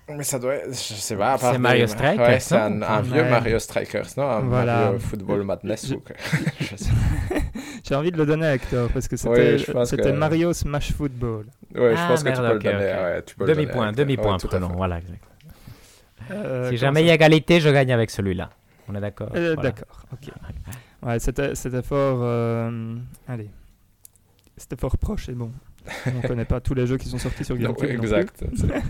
Mais ça doit être, je sais pas, à part C'est Mario Strikers, Ouais, c'est un, un vieux Ouais. Mario Strikers, non? Un Voilà. Mario Football Madness Je- ou quoi J'ai envie de le donner à Hector parce que c'était que- Mario Smash Football. Ouais, je Ah, pense que tu merde, peux ok, le donner. ok. ouais, tu peux le donner Demi-point, demi-point, fait. prenons. Voilà. Euh, si jamais il y a égalité, je gagne avec celui-là. On est d'accord Euh, Voilà. D'accord, ok. Ouais, c'était c'était fort. euh, allez. C'était fort proche et bon. On connaît pas tous les jeux qui sont sortis sur Non, GameCube. non plus. exact.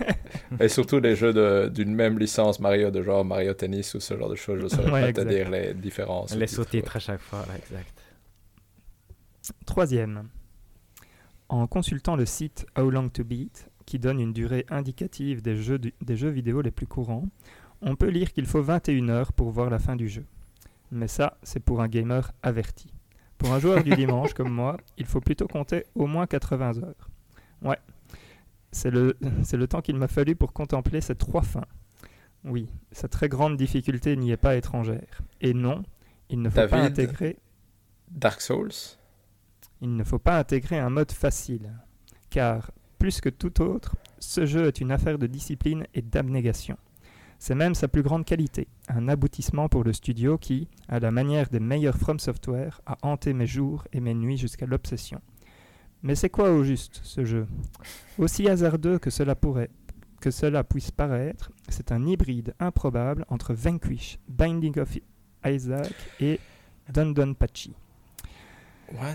Et surtout les jeux de- d'une même licence Mario, de genre Mario Tennis ou ce genre de choses, je ne saurais Ouais, pas exact. te dire les différences. Les sous-titres. sous-titres à chaque fois, là, exact. Troisième. En consultant le site How Long to Beat, qui donne une durée indicative des jeux, du- des jeux vidéo les plus courants, on peut lire qu'il faut 21 heures pour voir la fin du jeu. Mais ça, c'est pour un gamer averti. Pour un joueur du dimanche comme moi, il faut plutôt compter au moins 80 heures. Ouais, c'est le, temps qu'il m'a fallu pour contempler ces trois fins. Oui, sa très grande difficulté n'y est pas étrangère. Et non, il ne faut pas intégrer Dark Souls? Il ne faut pas intégrer un mode facile, car, plus que tout autre, ce jeu est une affaire de discipline et d'abnégation. C'est même sa plus grande qualité, un aboutissement pour le studio qui, à la manière des meilleurs From Software, a hanté mes jours et mes nuits jusqu'à l'obsession. Mais c'est quoi au juste ce jeu? Aussi hasardeux que cela pourrait que cela puisse paraître, c'est un hybride improbable entre Vanquish, Binding of Isaac et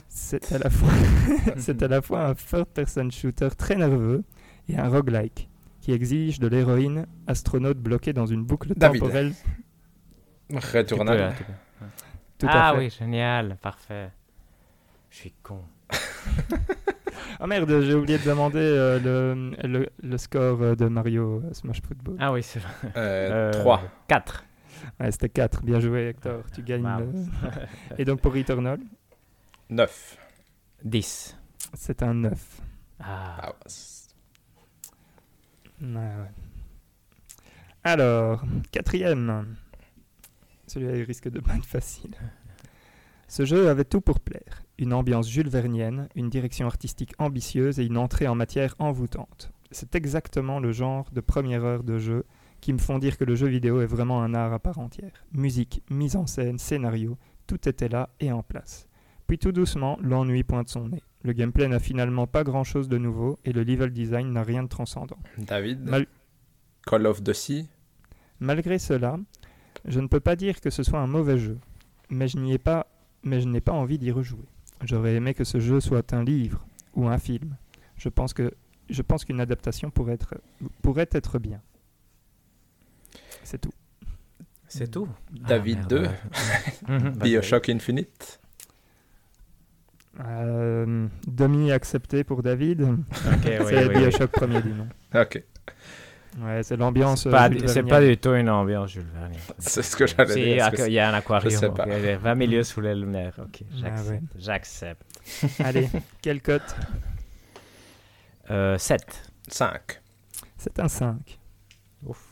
C'est à la fois, c'est à la fois un third-person shooter très nerveux et un roguelike qui exige de l'héroïne astronaute bloquée dans une boucle David. temporelle. Tu peux. Tout à ah fait. oui, génial, parfait. Je suis con. Ah merde, j'ai oublié de demander euh, le, le, le score euh, de Mario euh, Smash Football. Ah oui, c'est vrai. Euh, 3. 4. Ouais, C'était 4, bien joué Hector, tu gagnes. Wow. le- Et donc pour Returnal, 9. 10. c'est un 9. Ah. Ah, ouais, c'est- Alors, quatrième. Celui-là, il risque de pas être facile. Ce jeu avait tout pour plaire. Une ambiance Jules Vernienne, une direction artistique ambitieuse et une entrée en matière envoûtante. C'est exactement le genre de première heure de jeu qui me font dire que le jeu vidéo est vraiment un art à part entière. Musique, mise en scène, scénario, tout était là et en place. Puis tout doucement, l'ennui pointe son nez. Le gameplay n'a finalement pas grand-chose de nouveau et le level design n'a rien de transcendant. David Mal- Call of Duty Malgré cela, je ne peux pas dire que ce soit un mauvais jeu, mais je n'y ai pas, mais je n'ai pas envie d'y rejouer. J'aurais aimé que ce jeu soit un livre ou un film. Je pense que je pense qu'une adaptation pourrait être pourrait être bien. C'est tout. C'est tout. David Ah, 2 merde, ouais. Mhm, vas-y. Bioshock Infinite Euh, demi accepté pour David. Ok, oui, c'est oui, oui. Bioshock premier du nom. Ok, Ouais, c'est l'ambiance. C'est pas, euh, pas du tout une ambiance Jules Verne. c'est ce que j'allais dire. il y a un aquarium. Je sais pas. ok, il y a 20 milieux sous les lumières. Ok, Ah j'accepte. ouais. J'accepte. Allez, quelle cote? Euh, 7. c'est 5. C'est un 5. Ouf.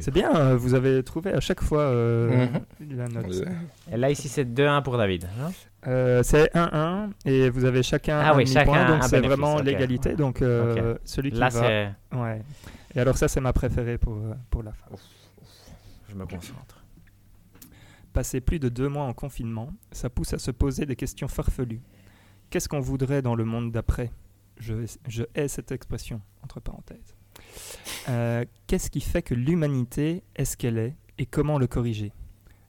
C'est bien, euh, vous avez trouvé à chaque fois euh, la note. Et là, ici, c'est 2-1 pour David. non Euh, c'est 1-1 et vous avez chacun Ah un oui, chacun donc c'est vraiment l'égalité. Donc euh, celui qui Là, va. c'est. Ouais. Et alors ça, c'est ma préférée pour, euh, pour la fin. Je me concentre. Passer plus de deux mois en confinement, ça pousse à se poser des questions farfelues. Qu'est-ce qu'on voudrait dans le monde d'après? Je, je hais cette expression, entre parenthèses. Euh, Qu'est-ce qui fait que l'humanité est ce qu'elle est et comment le corriger?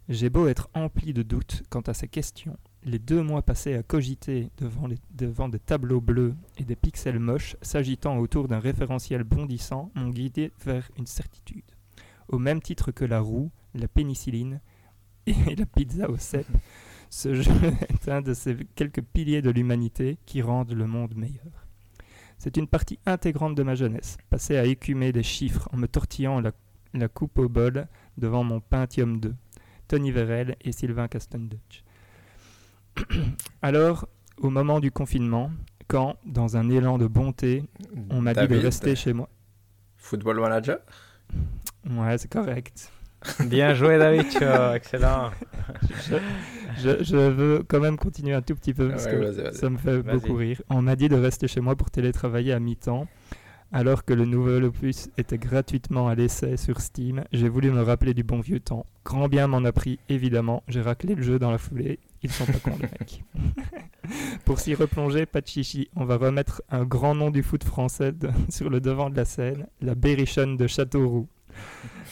J'ai beau être empli de doutes quant à ces questions, les deux mois passés à cogiter devant, devant des tableaux bleus et des pixels moches s'agitant autour d'un référentiel bondissant m'ont guidé vers une certitude. Au même titre que la roue, la pénicilline et la pizza au cèpe, ce jeu est un de ces quelques piliers de l'humanité qui rendent le monde meilleur. C'est une partie intégrante de ma jeunesse, passée à écumer des chiffres en me tortillant la, la coupe au bol devant mon Pentium 2, Tony Verrel et Sylvain Castendutch. Alors, au moment du confinement, quand, dans un élan de bonté, on m'a dit de rester chez moi. Football Manager? Ouais, c'est correct. Bien joué, David. Excellent. Je, je, veux quand même continuer un tout petit peu parce Ouais, que ça me fait beaucoup rire. On m'a dit de rester chez moi pour télétravailler à mi-temps. Alors que le nouvel opus était gratuitement à l'essai sur Steam, j'ai voulu me rappeler du bon vieux temps. Grand bien m'en a pris, évidemment. J'ai raclé le jeu dans la foulée. Ils sont pas cons, les mecs. Pour s'y replonger, pas de chichi. On va remettre un grand nom du foot français de- sur le devant de la scène, la Berrichonne de Châteauroux.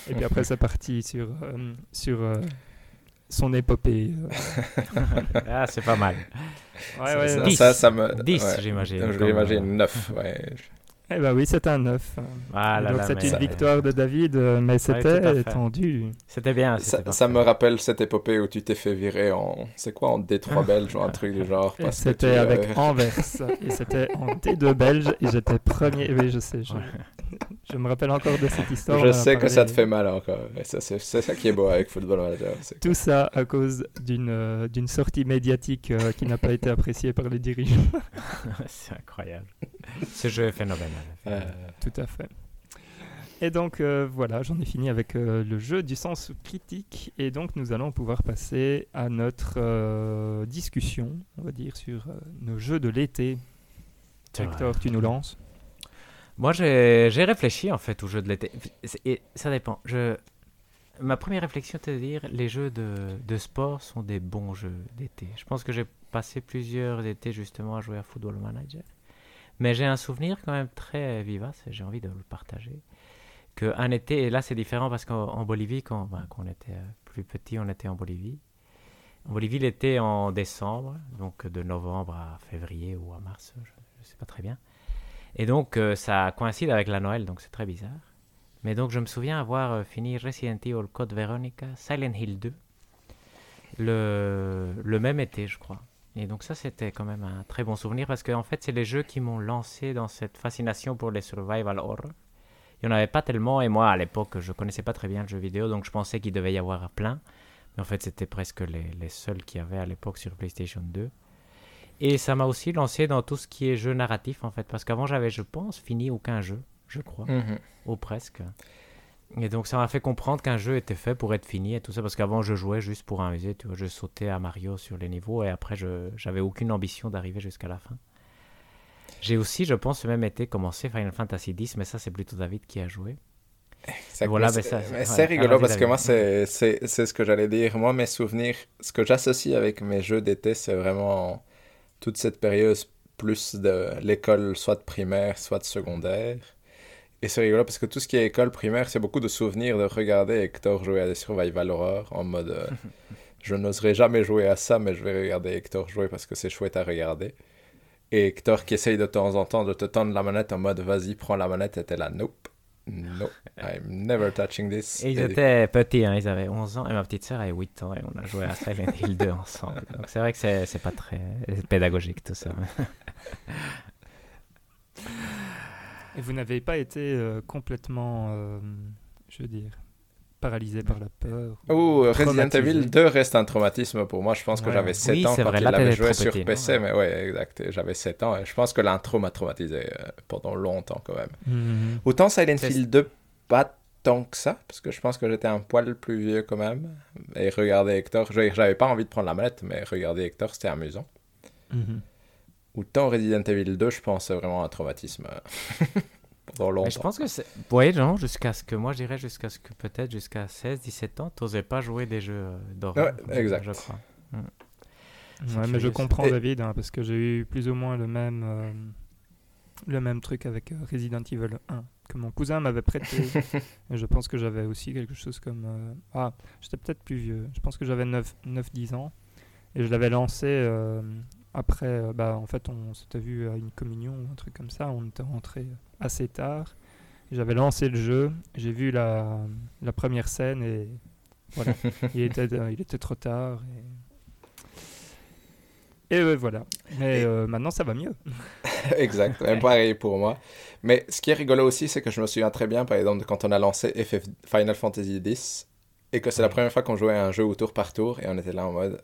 Et puis après, c'est parti sur, euh, sur euh, son épopée. euh. Ah, c'est pas mal. Ouais, ça, ouais, ça, ouais. Dix. ça, ça me. 10, ouais. j'imagine. Je comme, l'imagine euh, 9. Ouais. Eh ben oui, c'est un 9. Ah là Donc là, c'est mais- une victoire de David, euh, mais c'était tendu. C'était bien. Ça, c'était ça parfait. me rappelle cette épopée où tu t'es fait virer en. C'est quoi, en D3 belge ou un truc du genre que C'était euh, avec Anvers. et c'était en T2 belge. Et j'étais premier. Oui, je sais. Je, me rappelle encore de cette histoire. Je sais que ça te fait mal encore. Et ça, c'est c'est ça qui est beau avec Football Manager. c'est Tout ça à cause d'une euh, d'une sortie médiatique euh, qui n'a pas été appréciée par les dirigeants. c'est incroyable. Ce jeu est phénoménal. Euh, Tout à fait. Et donc euh, voilà, j'en ai fini avec euh, le jeu du sens critique. Et donc nous allons pouvoir passer à notre euh, discussion, on va dire, sur euh, nos jeux de l'été. Hector, tu nous lances Moi, j'ai réfléchi en fait au jeu de l'été. Et ça dépend. Je... Ma première réflexion était de dire les jeux de, de sport sont des bons jeux d'été. Je pense que j'ai passé plusieurs étés justement à jouer à Football Manager. Mais j'ai un souvenir quand même très vivace j'ai envie de le partager. Qu'un été, et là c'est différent parce qu'en en Bolivie, quand, ben, on était euh, plus petit, on était en Bolivie. En Bolivie, l'été en décembre, donc de novembre à février ou à mars, je ne sais pas très bien. Et donc, euh, ça coïncide avec la Noël, donc c'est très bizarre. Mais donc, je me souviens avoir euh, fini Resident Evil Code Veronica, Silent Hill 2, le, le même été, je crois. Et donc, ça, c'était quand même un très bon souvenir parce qu'en fait, c'est les jeux qui m'ont lancé dans cette fascination pour les survival horror. Il n'y en avait pas tellement, et moi, à l'époque, je connaissais pas très bien le jeu vidéo, donc je pensais qu'il devait y avoir plein. Mais en fait, c'était presque les, les seuls qu'il y avait à l'époque sur PlayStation 2. Et ça m'a aussi lancé dans tout ce qui est jeu narratif, en fait, parce qu'avant, j'avais, je pense, fini aucun jeu, je crois, mhm. ou presque. Et donc, ça m'a fait comprendre qu'un jeu était fait pour être fini et tout ça, parce qu'avant, je jouais juste pour amuser, tu vois, je sautais à Mario sur les niveaux, et après, je j'avais aucune ambition d'arriver jusqu'à la fin. J'ai aussi, je pense, ce même été commencé Final Fantasy X, mais ça, c'est plutôt David qui a joué. Voilà, c'est ouais. rigolo parce que moi, c'est ce que j'allais dire. Moi, mes souvenirs, ce que j'associe avec mes jeux d'été, c'est vraiment toute cette période plus de l'école, soit de primaire, soit de secondaire. Et c'est rigolo parce que tout ce qui est école primaire, c'est beaucoup de souvenirs de regarder Hector jouer à des survival horror en mode euh, je n'oserais jamais jouer à ça, mais je vais regarder Hector jouer parce que c'est chouette à regarder. Et Hector qui essaye de temps en temps de te tendre la manette en mode vas-y, prends la manette, et t'es là, nope, nope, I'm never touching this. Et ils étaient petits, hein, ils avaient 11 ans, et ma petite sœur avait 8 ans, et on a joué à Silent Hill 2 ensemble. Donc c'est vrai que c'est pas très pédagogique tout ça. Et vous n'avez pas été euh, complètement, euh, je veux dire, paralysé par la peur Ouh, Resident traumatisé. Evil 2 reste un traumatisme pour moi. Je pense que Ouais. j'avais 7 Oui, ans quand vrai, il l'avait joué sur petit, PC, ouais. mais ouais, exact. J'avais 7 ans et je pense que l'intro m'a traumatisé euh, pendant longtemps quand même. Mhm. Autant Silent Hill 2, pas tant que ça, parce que je pense que j'étais un poil plus vieux quand même. Et regarder Hector, j'avais pas envie de prendre la manette, mais regarder Hector, c'était amusant. Mhm. Autant Resident Evil 2, je pense, c'est vraiment un traumatisme euh, pendant longtemps. Mais je pense que c'est. Ouais, non, jusqu'à ce que. Moi, je dirais jusqu'à ce que peut-être jusqu'à 16, 17 ans, t'osais pas jouer des jeux euh, d'horreur. Ouais, exact. Je crois. C'est Ouais, mais je comprends Et- David, hein, parce que j'ai eu plus ou moins le même, euh, le même truc avec Resident Evil 1, que mon cousin m'avait prêté. et je pense que j'avais aussi quelque chose comme... euh, ah, j'étais peut-être plus vieux. Je pense que j'avais 9-10 ans. Et je l'avais lancé euh, après... euh, bah, en fait, on s'était vu à une communion ou un truc comme ça. On était rentré assez tard. J'avais lancé le jeu. J'ai vu la, la première scène et voilà. il, était, il était trop tard. Et, et euh, voilà. Mais Et- euh, maintenant, ça va mieux. exact, même pareil pour moi. Mais ce qui est rigolo aussi, c'est que je me souviens très bien, par exemple, quand on a lancé FF Final Fantasy X, et que c'est la première fois qu'on jouait à un jeu au tour par tour, et on était là en mode,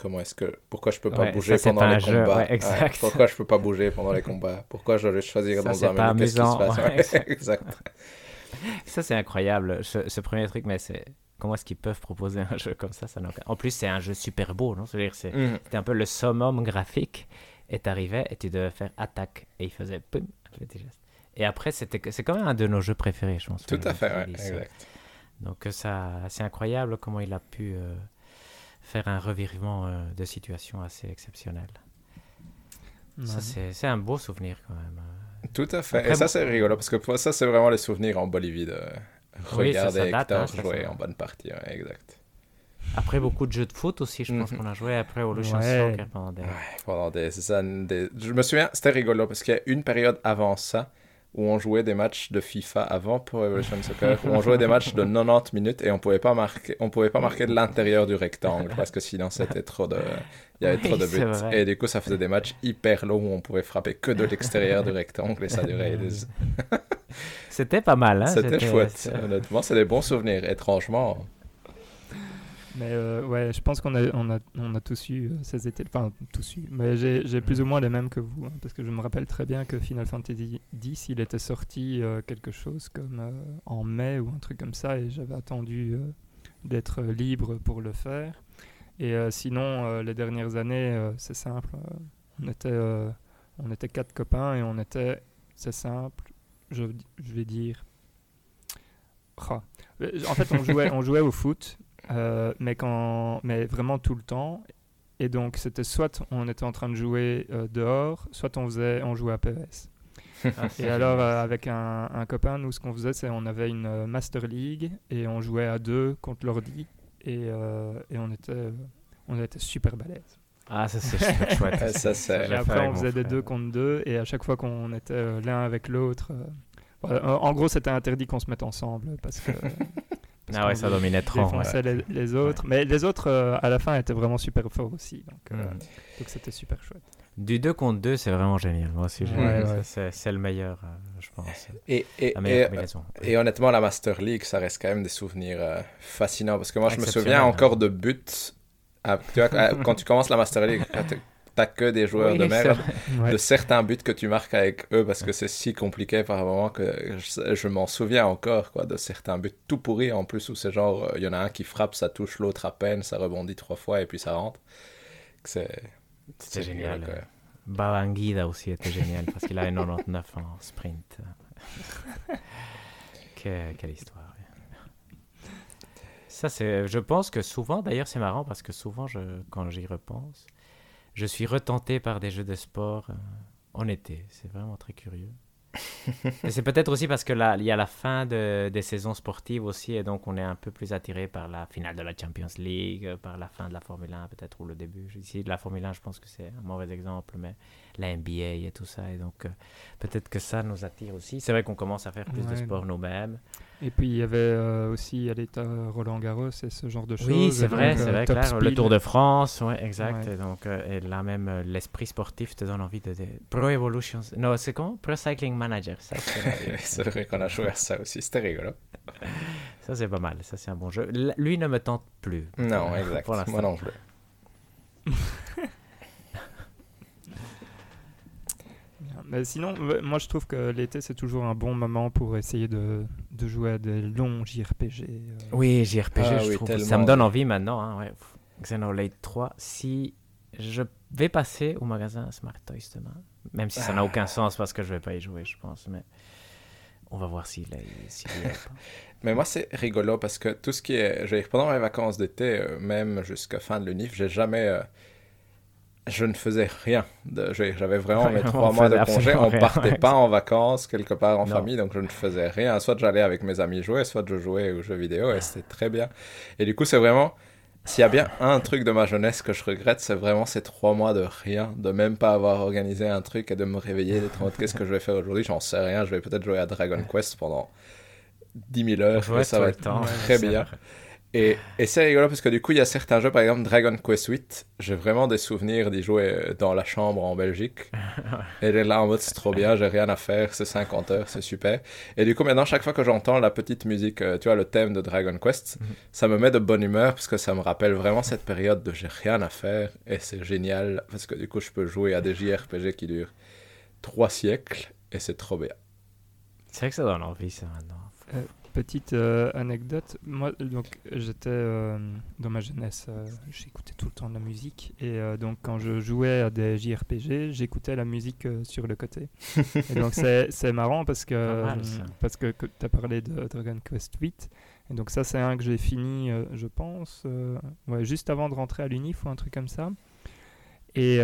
comment est-ce que, pourquoi je peux pas Ouais, bouger ça, c'est pendant les jeu, combats? Ouais, exact. pourquoi je peux pas bouger pendant les combats? Pourquoi je dois choisir Ça, dans c'est un menu Qu'est-ce qui se amusant, passe? Exact. exact. Ça, c'est incroyable, ce, ce premier truc, mais c'est. comment est-ce qu'ils peuvent proposer un jeu comme ça, ça En plus, c'est un jeu super beau, non? C'est Mhm. c'était un peu le summum graphique. Et t'arrivais et tu devais faire attaque. Et il faisait. Et après, c'était c'est quand même un de nos jeux préférés, je pense. Tout à fait, exact. Donc ça, c'est incroyable comment il a pu euh, faire un revirement euh, de situation assez exceptionnel. Ouais. c'est c'est un beau souvenir quand même. euh. Tout à fait. Après, et ça, c'est rigolo parce que pour ça, c'est vraiment les souvenirs en Bolivie de Oui, ça, ça regarder date, Hector hein, jouer ça- en bonne partie. ouais, exact. Après beaucoup de jeux de foot aussi, je pense Mhm. qu'on a joué après au Lucian Ouais. Soccer pendant des... Ouais, pendant des, ça, des- Je me souviens, c'était rigolo parce qu'il y a une période avant ça où on jouait des matchs de FIFA avant pour Evolution Soccer, où on jouait des matchs de 90 minutes et on pouvait pas marquer, on pouvait pas marquer de l'intérieur du rectangle parce que sinon c'était trop de, il y avait Oui, trop de buts. Et du coup, ça faisait des matchs hyper longs où on pouvait frapper que de l'extérieur du rectangle et ça durait des... C'était pas mal, hein C'était chouette. Honnêtement, c'est des bons souvenirs. Étrangement, Mais euh, ouais, je pense qu'on a, on a, on a tous eu euh, ces étés, enfin tous eu, mais j'ai plus ou moins les mêmes que vous, hein, parce que je me rappelle très bien que Final Fantasy X, il était sorti euh, quelque chose comme en mai ou un truc comme ça, et j'avais attendu d'être libre pour le faire. Et sinon, les dernières années, c'est simple, on était, on était quatre copains et on était, c'est simple, je, je vais dire, Ah. En fait, on jouait, on jouait au foot, euh, mais, quand, mais vraiment tout le temps. Et donc, c'était soit on était en train de jouer euh, dehors, soit on, faisait, on jouait à PES. Ah, c'est Et alors, euh, avec un, un copain, nous, ce qu'on faisait, c'est on avait une euh, Master League et on jouait à deux contre l'ordi. Et, euh, et on, était, on était super balèze. Ah, ça c'est super chouette. Ouais, ça, c'est- j'ai Et après, on faisait des deux contre deux. Et à chaque fois qu'on était euh, l'un avec l'autre. euh, voilà, en en gros, c'était interdit qu'on se mette ensemble parce que. parce Ah ouais, ça dominait trop. ouais. les, les autres. Mais les autres, euh, à la fin, étaient vraiment super forts aussi. Donc, euh, Mm. c'était super chouette. Du 2 contre 2, c'est vraiment génial. Moi aussi, j'ai- Ouais, c'est- le meilleur, euh, je pense. Et, et, La meilleure et, combinaison. et honnêtement, la Master League, ça reste quand même des souvenirs euh, fascinants. Parce que moi, je me souviens hein. encore de buts. Tu vois, quand- quand tu commences la Master League, que des joueurs Oui, de merde, Ouais. de certains buts que tu marques avec eux, parce que c'est si compliqué par moment que je, je m'en souviens encore, quoi, de certains buts tout pourris en plus, où c'est genre, euh, il y en a un qui frappe, ça touche l'autre à peine, ça rebondit trois fois et puis ça rentre. C'est génial. rigolo, quoi. Babanguida aussi était génial parce qu'il avait 99 en sprint. Que- quelle histoire. Ça, c'est, je pense que souvent, d'ailleurs, c'est marrant parce que souvent, je, quand j'y repense, je suis retenté par des jeux de sport euh, en été. C'est vraiment très curieux. Et c'est peut-être aussi parce que là, il y a la fin de- des saisons sportives aussi, et donc on est un peu plus attiré par la finale de la Champions League, euh, par la fin de la Formule 1 peut-être, ou le début. Ici, de la Formule 1, je pense que c'est un mauvais exemple, mais la NBA et tout ça, et donc euh, peut-être que ça nous attire aussi. C'est vrai qu'on commence à faire plus de sport nous-mêmes. Et puis il y avait euh, aussi à l'état Roland Garros et ce genre de choses. Oui, c'est Et vrai, c'est euh, vrai. Le. Tour de France, ouais, exact. Ouais. Et donc, euh, et là même, euh, l'esprit sportif te donne envie de... de- Pro Evolution... Non, c'est comment? Pro Cycling Manager. Ça, c'est c'est vrai qu'on a joué à ça aussi, c'était rigolo. ça, c'est pas mal. Ça, c'est un bon jeu. L- Lui ne me tente plus. Non, Euh, exact. pour. Moi non plus. Mais sinon, moi je trouve que l'été c'est toujours un bon moment pour essayer de, de jouer à des longs JRPG. euh. Oui, JRPG, Ah je oui, trouve. Ça me donne envie maintenant. Hein, ouais. Xenoblade 3. Si je vais passer au magasin Smart Toys demain, même si ça n'a Ah. aucun sens parce que je vais pas y jouer, je pense, mais on va voir s'il y est pas. Mais moi, c'est rigolo parce que tout ce qui est. pendant mes vacances d'été, euh, même jusqu'à fin de l'UNIF, j'ai jamais. euh, Je ne faisais rien. J'avais vraiment Ouais, mes trois mois de congé. On partait pas en vacances quelque part en Non. famille, donc je ne faisais rien. Soit j'allais avec mes amis jouer, soit je jouais aux jeux vidéo, et c'était très bien. Et du coup, c'est vraiment. S'il y a bien un truc de ma jeunesse que je regrette, c'est vraiment ces trois mois de rien, de même pas avoir organisé un truc et de me réveiller, d'être en mode qu'est-ce que je vais faire aujourd'hui, j'en sais rien, je vais peut-être jouer à Dragon Quest pendant 10 000 heures, Ouais, ça va être temps, très bien. Et, et c'est rigolo parce que du coup, il y a certains jeux, par exemple Dragon Quest 8, j'ai vraiment des souvenirs d'y jouer euh, dans la chambre en Belgique. et j'ai là en mode c'est trop bien, j'ai rien à faire, c'est 50 heures, c'est super. Et du coup, maintenant, chaque fois que j'entends la petite musique, euh, tu vois, le thème de Dragon Quest, Mhm. ça me met de bonne humeur parce que ça me rappelle vraiment cette période de j'ai rien à faire et c'est génial parce que du coup, je peux jouer à des JRPG qui durent trois siècles et c'est trop bien. C'est vrai que ça donne envie, ça, maintenant. Euh, Petite euh, anecdote, moi donc j'étais euh, dans ma jeunesse, euh, j'écoutais tout le temps de la musique et donc quand je jouais à des JRPG, j'écoutais la musique sur le côté. et donc c'est marrant parce que mal, parce que, tu as parlé de Dragon Quest 8 et donc ça c'est un que j'ai fini je pense ouais, juste avant de rentrer à l'UNIF ou un truc comme ça. Et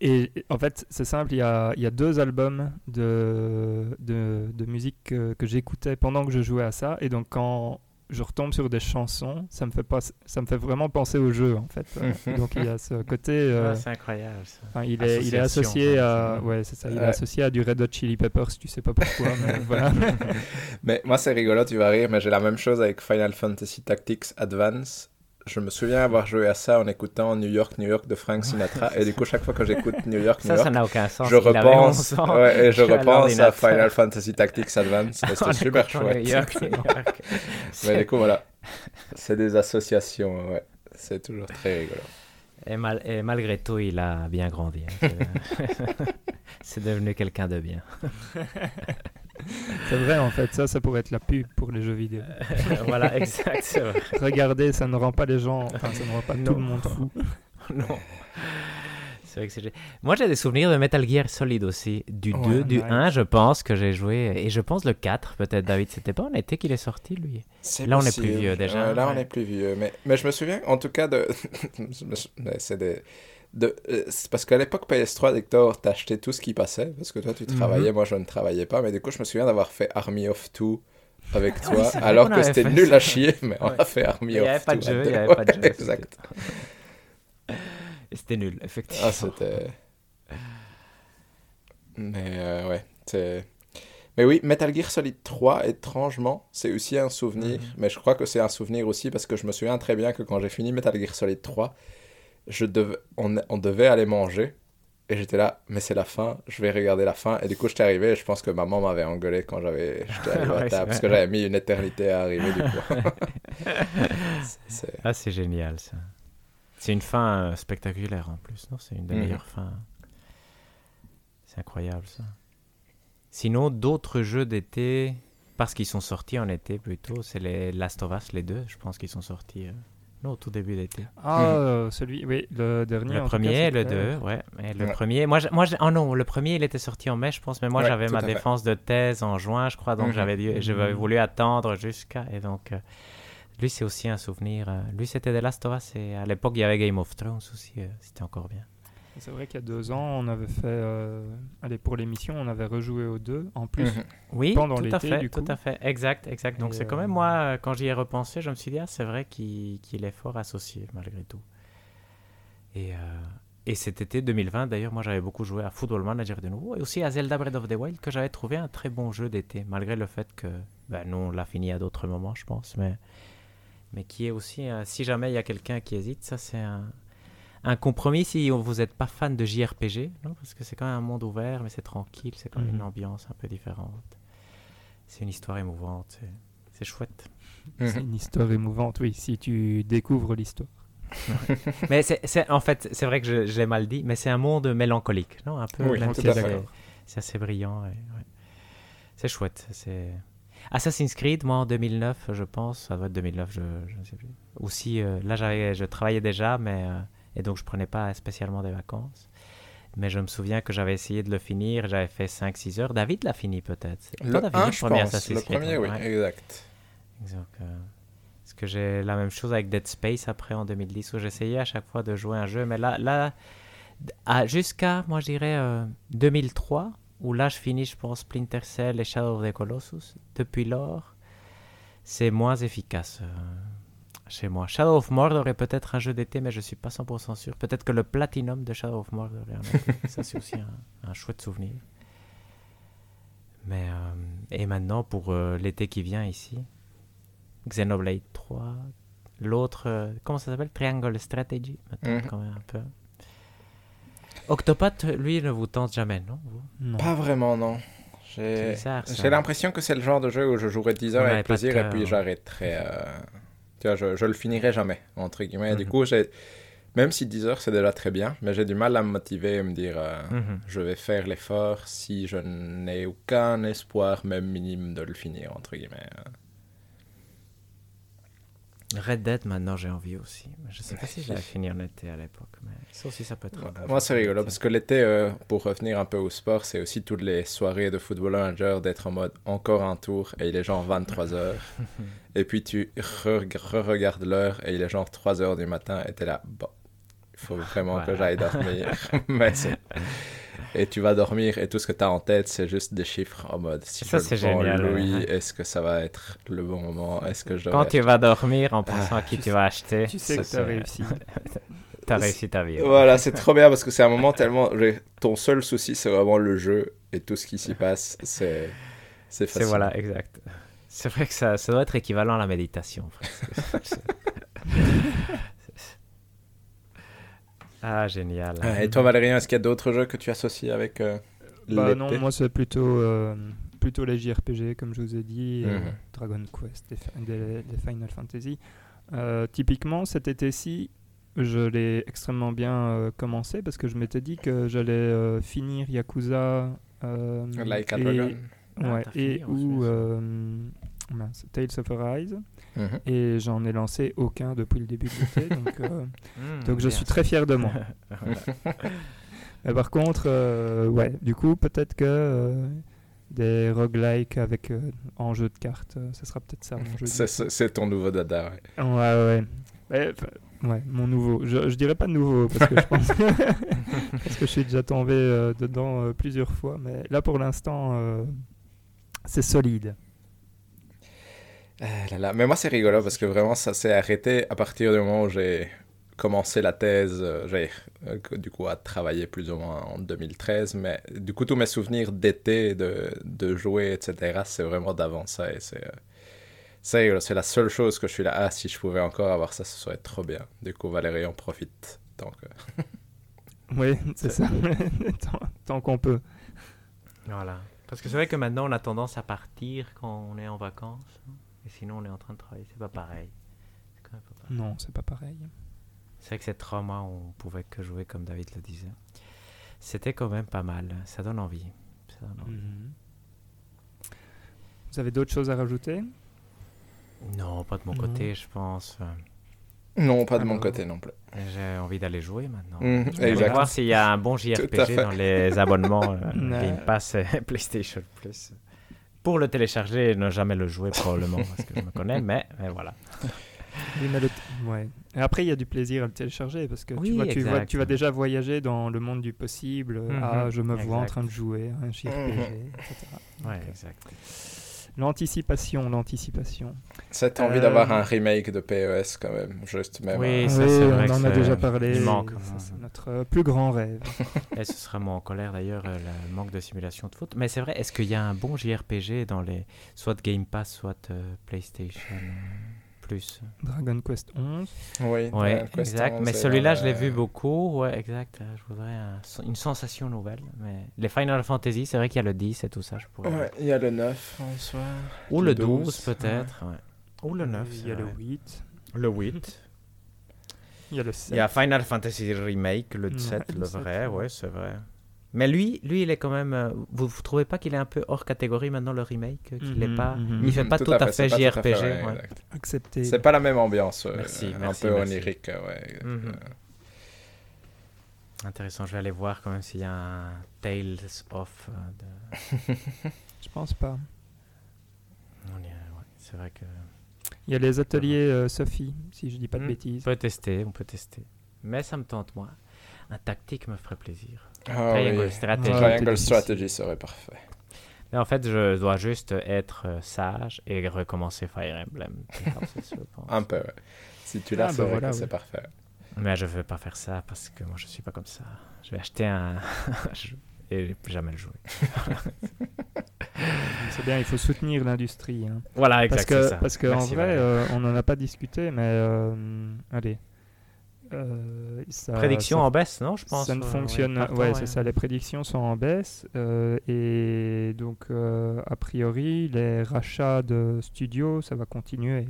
et en fait, c'est simple, il y a, il y a deux albums de, de, de musique que, que j'écoutais pendant que je jouais à ça. Et donc, quand je retombe sur des chansons, ça me fait, pas, ça me fait vraiment penser au jeu, en fait. Euh, donc, il y a ce côté. euh, Ah, c'est incroyable ça. il, est, il est Association, associé à. Ouais, c'est ça. Il est associé à du Red Hot Chili Peppers, tu sais pas pourquoi, mais voilà. Mais moi, c'est rigolo, tu vas rire, mais j'ai la même chose avec Final Fantasy Tactics Advance. Je me souviens avoir joué à ça en écoutant New York, New York de Frank Sinatra. et du coup, chaque fois que j'écoute New York, New Ça, ça York, n'a aucun sens. je Il repense, 11 ans. ouais, et je à repense à. Final Fantasy Tactics Advance. C'était super chouette. New York, New York. Mais C'est- du coup, voilà. C'est des associations, ouais. C'est toujours très rigolo. Et, mal- et malgré tout, il a bien grandi. hein. C'est- C'est devenu quelqu'un de bien. C'est vrai, en fait. Ça, ça pourrait être la pub pour les jeux vidéo. voilà, exact. c'est vrai. Regardez, ça ne rend pas les gens. Enfin, ça ne rend pas Non. tout le monde fou. non. C'est vrai que c'est... Moi, j'ai des souvenirs de Metal Gear Solid aussi. Du Ouais, 2, du nice. 1, je pense que j'ai joué. Et je pense le 4, peut-être, David. C'était pas en été qu'il est sorti, lui? Là, on est plus vieux, déjà, là, on est plus vieux. Mais, mais je me souviens, en tout cas, de. c'est des. De, euh, c'est parce qu'à l'époque PS3, Hector, t'achetais tout ce qui passait, parce que toi tu Mhm. travaillais, moi je ne travaillais pas, mais du coup je me souviens d'avoir fait Army of Two avec Ah toi, alors que c'était nul ça. à chier, mais on a fait Army Il of n'y avait pas de Two jeu, il n'y avait pas de jeu. Exact. Et c'était nul, effectivement. Ah, c'était. Mais euh, ouais, c'est. Mais oui, Metal Gear Solid 3, étrangement, c'est aussi un souvenir. Mhm. Mais je crois que c'est un souvenir aussi parce que je me souviens très bien que quand j'ai fini Metal Gear Solid 3, je dev... on, on devait aller manger. Et j'étais là, mais c'est la fin, je vais regarder la fin. Et du coup, j'étais arrivé et je pense que maman m'avait engueulé quand j'avais... j'étais arrivé à Ouais, c'est table parce que j'avais mis une éternité à arriver du coup. C'est- Ah, c'est génial, ça. C'est une fin euh, spectaculaire en plus, non? C'est une des Mhm. meilleures fins. C'est incroyable, ça. Sinon, d'autres jeux d'été, parce qu'ils sont sortis en été plutôt, c'est les Last of Us, les deux, je pense qu'ils sont sortis. euh, Non, au tout début d'été. Ah, euh, celui, oui, le dernier. Le cas, premier, le clair. deux, ouais. Et le Ouais. premier, moi, moi oh non, le premier, il était sorti en mai, je pense, mais moi Ouais, j'avais ma fait. défense de thèse en juin, je crois, donc Mhm. j'avais Mhm. voulu attendre jusqu'à. Et donc, euh, lui, c'est aussi un souvenir. euh, lui, c'était The Last of Us, et à l'époque, il y avait Game of Thrones aussi, euh, c'était encore bien. C'est vrai qu'il y a deux ans, on avait fait. euh, Allez, pour l'émission, on avait rejoué aux deux. En plus, Mhm. Oui, Pendant tout à l'été, fait, du tout coup. à fait, exact, exact. Donc c'est quand euh, même moi, quand j'y ai repensé, je me suis dit, ah, c'est vrai qu'il est fort associé malgré tout. Et, euh, et cet été 2020, d'ailleurs, moi j'avais beaucoup joué à Football Manager de nouveau et aussi à Zelda Breath of the Wild que j'avais trouvé un très bon jeu d'été, malgré le fait que, ben, nous on l'a fini à d'autres moments, je pense, mais, mais qui est aussi, euh, si jamais il y a quelqu'un qui hésite, ça c'est un, un compromis si vous n'êtes pas fan de JRPG, non parce que c'est quand même un monde ouvert, mais c'est tranquille, c'est quand même Mhm. une ambiance un peu différente. C'est une histoire émouvante, c'est- c'est chouette. c'est Mhm. une histoire émouvante, oui, si tu découvres l'histoire. mais c'est, c'est- en fait, c'est vrai que je, je l'ai mal dit, mais c'est un monde mélancolique, non Un peu, Oui, même si c'est, c'est assez brillant. ouais. C'est chouette. C'est... Assassin's Creed, moi en 2009, je pense, ça doit être 2009, je, je ne sais plus. Aussi, euh, là, je travaillais déjà, mais euh, et donc je prenais pas spécialement des vacances. Mais je me souviens que j'avais essayé de le finir, j'avais fait 5-6 heures. David l'a fini peut-être. Le Toi, fini 1, le je premier pense. Le premier, oui, ouais. exact. Donc, euh, parce que j'ai la même chose avec Dead Space après en 2010 où j'essayais à chaque fois de jouer un jeu, mais là, là jusqu'à, moi je dirais, euh, 2003, où là je finis, je pense, Splinter Cell et Shadow of the Colossus. Depuis lors, c'est moins efficace euh, chez moi. Shadow of Mordor est peut-être un jeu d'été, mais je suis pas 100% sûr. Peut-être que le Platinum de Shadow of Mordor est un. Ça, c'est aussi un, un chouette souvenir. Mais, euh, et maintenant, pour euh, l'été qui vient ici, Xenoblade 3, l'autre, euh, comment ça s'appelle? Triangle Strategy, maintenant, Mhm. quand même un peu. Octopath, lui, ne vous tente jamais, non vous? Non. Pas vraiment, non. C'est J'ai bizarre, ça. j'ai l'impression que c'est le genre de jeu où je jouerai 10 heures avec plaisir et puis ouais. Tu vois, je, je le finirai jamais, entre guillemets. Du Mhm. coup, j'ai. Même si 10 heures, c'est déjà très bien, mais j'ai du mal à me motiver et me dire euh, Mhm. je vais faire l'effort si je n'ai aucun espoir, même minime, de le finir, entre guillemets. Red Dead, maintenant, j'ai envie aussi. Je sais pas si j'avais fini en été à l'époque, mais ça aussi, ça peut être. bon Moi, c'est rigolo l'été. parce que l'été, euh, pour revenir un peu au sport, c'est aussi toutes les soirées de football manager d'être en mode encore un tour et il est genre 23 heures. et puis tu re- re-regardes l'heure et il est genre 3 heures du matin et t'es là, bon, il faut vraiment que j'aille dormir. Mais c'est- Et tu vas dormir et tout ce que tu as en tête, c'est juste des chiffres en mode si Ça, je c'est le prends, génial, Louis, ouais. est-ce que ça va être le bon moment? Est-ce que je Quand tu vas dormir en pensant à qui tu vas acheter, Tu sais que ça, tu as c'est- réussi. t'as réussi ta vie. Voilà, c'est trop bien parce que c'est un moment tellement. Ton seul souci, c'est vraiment le jeu et tout ce qui s'y passe, c'est. C'est C'est facile. voilà, exact. C'est vrai que ça, ça doit être équivalent à la méditation. ah, génial. Ah, Et toi, Valérien, est-ce qu'il y a d'autres jeux que tu associes avec euh, Bah non, moi c'est plutôt, euh, plutôt les JRPG, comme je vous ai dit, euh, Mhm. Dragon Quest, des Final Fantasy. Euh, typiquement, cet été-ci, je l'ai extrêmement bien euh, commencé parce que je m'étais dit que j'allais euh, finir Yakuza. euh, Like a et- Dragon Ah, ouais, t'as et fini, ou euh, mince, Tales of Arise. Mhm. Et j'en ai lancé aucun depuis le début de l'été, donc, euh, Hmm, donc je suis très fier de moi. Mais par contre, euh, ouais, du coup, peut-être que euh, des roguelikes avec euh, en jeu de cartes, ce sera peut-être ça mon jeu. de C'est- ton nouveau dada. ouais. Ouais, ouais. Mon nouveau. Je, je dirais pas nouveau parce que je pense parce que je suis déjà tombé euh, dedans euh, plusieurs fois, mais là pour l'instant, euh, c'est solide. Ah là là. Mais moi, c'est rigolo parce que vraiment, ça s'est arrêté à partir du moment où j'ai commencé la thèse. euh, J'ai euh, du coup à travailler plus ou moins en 2013. Mais du coup, tous mes souvenirs d'été, de, de jouer, etc., c'est vraiment d'avant ça. Et c'est. euh, c'est rigolo. C'est la seule chose que je suis là. Ah, si je pouvais encore avoir ça, ce serait trop bien. Du coup, Valérie en profite. Donc, euh, Oui, c'est ça. tant tant qu'on peut. Voilà. Parce que c'est vrai que maintenant, on a tendance à partir quand on est en vacances. Et sinon, on est en train de travailler. C'est pas pareil. C'est quand même pas pareil. Non, c'est pas pareil. C'est vrai que ces trois mois, on pouvait que jouer comme David le disait. C'était quand même pas mal. Ça donne envie. Ça donne envie. Mhm. Vous avez d'autres choses à rajouter? Non, pas de mon Non. côté, je pense. Non, pas de mon côté non plus. J'ai envie d'aller jouer maintenant. On va exact. voir s'il y a un bon JRPG dans les abonnements euh. Game Pass et PlayStation Plus. Pour le télécharger et ne jamais le jouer probablement parce que je me connais, mais, mais voilà. Oui, mais le t- ouais. Et après, il y a du plaisir à le télécharger parce que Oui, tu, vois, tu, vois- exact. tu vas déjà voyager dans le monde du possible. Mhm, Ah, je me vois en train de jouer à un JRPG, Mhm. etc. Ouais, Donc, euh, exact. L'anticipation, l'anticipation. Cette envie Euh, d'avoir un remake de PES quand même. Juste même. Oui, euh, ça, Oui, c'est vrai on en a déjà parlé. il manque. Ça, C'est notre euh, plus grand rêve. Et ce sera moi en colère d'ailleurs, euh, le manque de simulation de foot. Mais c'est vrai, est-ce qu'il y a un bon JRPG dans les soit Game Pass, soit euh, PlayStation euh, Plus Dragon Quest 11. Oui, Ouais, exact. 11, Mais celui-là, je l'ai la- vu beaucoup. Ouais, exact. Euh, Je voudrais un- une sensation nouvelle. Mais les Final Fantasy, c'est vrai qu'il y a le 10 et tout ça. Je pourrais... Ouais, il y a le 9 en soi. Ou le le 12, 12, peut-être. ouais. Ou le 9. Il y a le 8. Le 8. Il y a le 7. Il y a Final Fantasy Remake, le Ouais, 7, le le 7, vrai, ouais, c'est vrai. Mais lui, lui, il est quand même. euh, Vous, vous trouvez pas qu'il est un peu hors catégorie maintenant le remake, euh, qu'il est Mhm, pas, mhm. il fait pas tout, à fait, c'est pas tout à fait, JRPG. ouais, ouais. exact. Accepté. C'est pas la même ambiance. euh, Merci, un merci, peu onirique, ouais. Mhm. Intéressant, je vais aller voir quand même s'il y a un Tales of. de- Je pense pas. c'est vrai que. Il y a les ateliers euh, Sophie, si je dis pas de Hmm, bêtises. On peut tester, on peut tester. Mais ça me tente moins. Un tactique me ferait plaisir. Ah, Triangle oui. Strategy. Triangle serait parfait. Mais en fait, je dois juste être euh, sage et recommencer Fire Emblem. Un peu, ouais. Si tu l'as, Ah, c'est bah voilà, oui. c'est parfait. Mais je vais pas faire ça parce que moi je suis pas comme ça. Je vais acheter un jeu et jamais le jouer. C'est bien, il faut soutenir l'industrie. hein. Voilà, Parce exact. c'est que, ça. parce que en vrai, euh, on n'en a pas discuté, mais euh, allez. Euh, ça- Prédiction ça- en baisse, non Je pense? ça ne euh, fonctionne. ouais, Ouais, c'est ça. Les prédictions sont en baisse euh, et donc euh, a priori les rachats de studios, ça va continuer.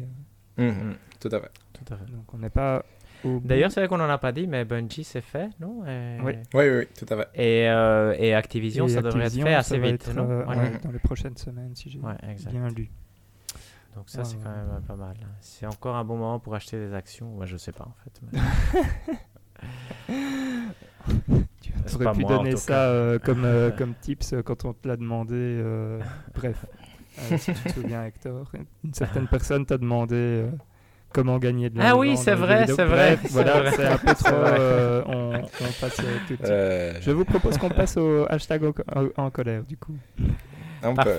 Mhm, Mm. Tout à fait. Tout à fait. Donc on n'est pas. D'ailleurs, c'est vrai qu'on n'en a pas dit, mais Bungie, c'est fait, non? Et- Oui. Oui, oui, oui, tout à fait. Et, euh, et Activision, Et ça devrait être fait assez vite, être, non? euh, Ouais. ouais, Dans les prochaines semaines, si j'ai bien lu. Donc ça, Ouais, c'est quand ouais. même euh, pas mal. C'est encore un bon moment pour acheter des actions. Ouais, je sais pas, en fait. mais- Tu aurais pas pu moi, donner ça euh, comme, euh, comme tips quand on te l'a demandé. euh, bref, Euh, si tu te souviens, Hector, une certaine personne t'a demandé euh, comment gagner de Ah l'argent. oui, dans c'est vrai, c'est vrai, voilà, c'est un peu trop. euh, on, on passe euh, tout de suite. Euh, Je vous propose qu'on passe au hashtag en, en colère, du coup. on peut.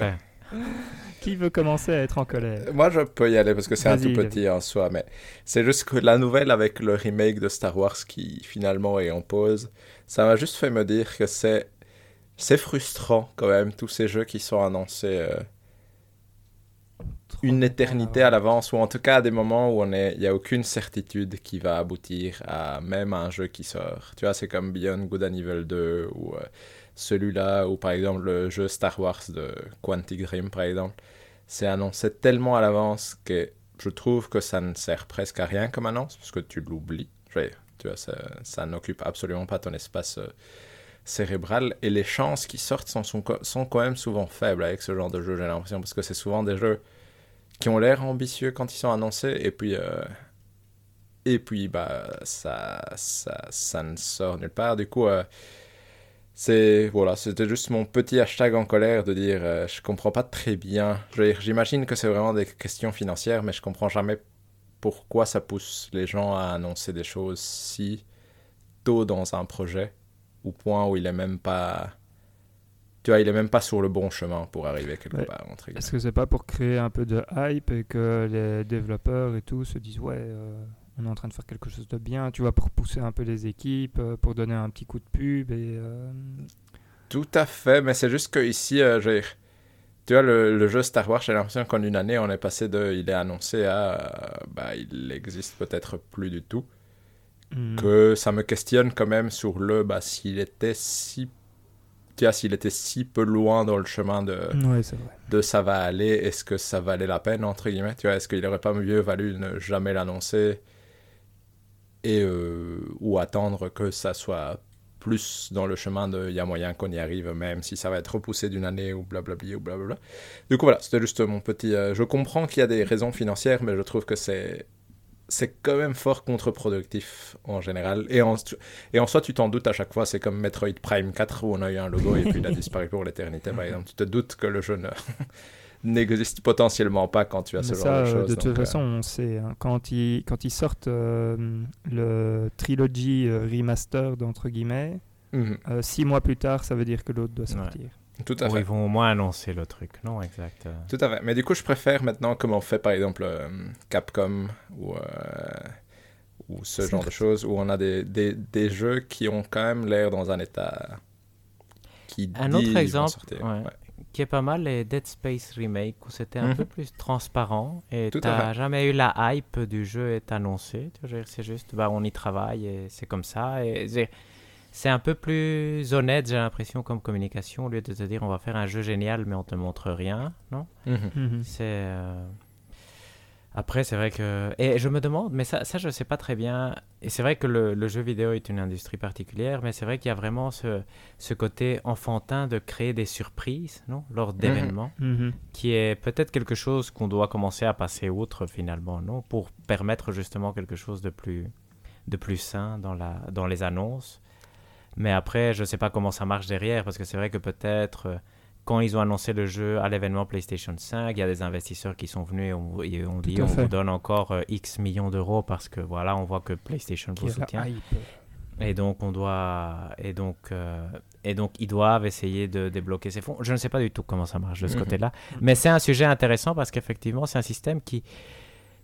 Qui veut commencer à être en colère? Moi, je peux y aller parce que c'est un tout petit en soi, mais c'est juste que la nouvelle avec le remake de Star Wars qui finalement est en pause, ça m'a juste fait me dire que c'est c'est frustrant quand même tous ces jeux qui sont annoncés euh, une éternité à l'avance ou en tout cas à des moments où on est il y a aucune certitude qui va aboutir à même un jeu qui sort. Tu vois, c'est comme Beyond Good and Evil 2 ou euh, celui-là ou par exemple le jeu Star Wars de Quantic Dream par exemple. C'est annoncé tellement à l'avance que je trouve que ça ne sert presque à rien comme annonce parce que tu l'oublies. Tu vois, ça, n'occupe absolument pas ton espace euh, cérébral et les chances qui sortent sont, sont, sont quand même souvent faibles avec ce genre de jeu, j'ai l'impression, parce que c'est souvent des jeux qui ont l'air ambitieux quand ils sont annoncés et puis euh, et puis bah ça, ça ça ne sort nulle part du coup euh, c'est voilà c'était juste mon petit hashtag en colère de dire euh, je comprends pas très bien j'imagine que c'est vraiment des questions financières mais je comprends jamais pourquoi ça pousse les gens à annoncer des choses si tôt dans un projet au point où il est même pas tu vois il est même pas sur le bon chemin pour arriver quelque Ouais. part. Est-ce que c'est pas pour créer un peu de hype et que les développeurs et tout se disent ouais, euh, on est en train de faire quelque chose de bien, tu vois, pour pousser un peu les équipes, euh, pour donner un petit coup de pub et euh, Tout à fait, mais c'est juste que ici, euh, tu vois, le, le jeu Star Wars, j'ai l'impression qu'en une année, on est passé de, il est annoncé à, euh, bah, il existe peut-être plus du tout. hmm, Que ça me questionne quand même sur le, bah, s'il était si, tu vois, s'il était si peu loin dans le chemin de, ouais, c'est vrai. de ça va aller, est-ce que ça valait la peine, entre guillemets, tu vois, est-ce qu'il aurait pas mieux valu ne jamais l'annoncer? Et, euh, ou attendre que ça soit plus dans le chemin de il y a moyen qu'on y arrive, même si ça va être repoussé d'une année ou blablabli ou blablabla. Du coup, voilà, c'était juste mon petit. euh, je comprends qu'il y a des raisons financières, mais je trouve que c'est. C'est quand même fort contre-productif en général. Et en, et en soi, tu t'en doutes à chaque fois. C'est comme Metroid Prime 4 où on a eu un logo et puis il a disparu pour l'éternité, par exemple. Tu te doutes que le jeu ne- n'existe potentiellement pas quand tu as ce genre de euh, choses. de toute euh, façon, on sait. hein, quand, ils, quand ils sortent euh, le trilogy euh, remastered, entre guillemets, mhm, euh, six mois plus tard, ça veut dire que l'autre doit Ouais. sortir. tout à Ou fait. ils vont au moins annoncer le truc, non Exact. Tout à fait. Mais du coup, je préfère maintenant, comme on fait par exemple euh, Capcom ou, euh, ou ce genre de choses, où on a des, des, des jeux qui ont quand même l'air dans un état qui Un dit autre exemple, ouais. Ouais. Qui est pas mal, les Dead Space Remake, où c'était un Mhm. peu plus transparent et t'as jamais eu la hype du jeu est annoncé. C'est juste, bah, on y travaille et c'est comme ça. Et c'est- c'est un peu plus honnête, j'ai l'impression, comme communication, au lieu de te dire on va faire un jeu génial mais on te montre rien, non? Mhm. Mhm. C'est. euh, Après, c'est vrai que. Et je me demande, mais ça, ça je sais pas très bien. Et c'est vrai que le, le jeu vidéo est une industrie particulière, mais c'est vrai qu'il y a vraiment ce, ce côté enfantin de créer des surprises, non Lors d'événements, Mhm. qui est peut-être quelque chose qu'on doit commencer à passer outre finalement, non Pour permettre justement quelque chose de plus, de plus sain dans, la, dans les annonces. Mais après, je sais pas comment ça marche derrière, parce que c'est vrai que peut-être. Quand ils ont annoncé le jeu à l'événement PlayStation 5, il y a des investisseurs qui sont venus et ont, et ont dit on fait. vous donne encore euh, X millions d'euros parce que voilà, on voit que PlayStation vous soutient. Et donc on doit et donc euh, et donc ils doivent essayer de débloquer ces fonds. Je ne sais pas du tout comment ça marche de ce Mhm. côté-là, mais c'est un sujet intéressant parce qu'effectivement c'est un système qui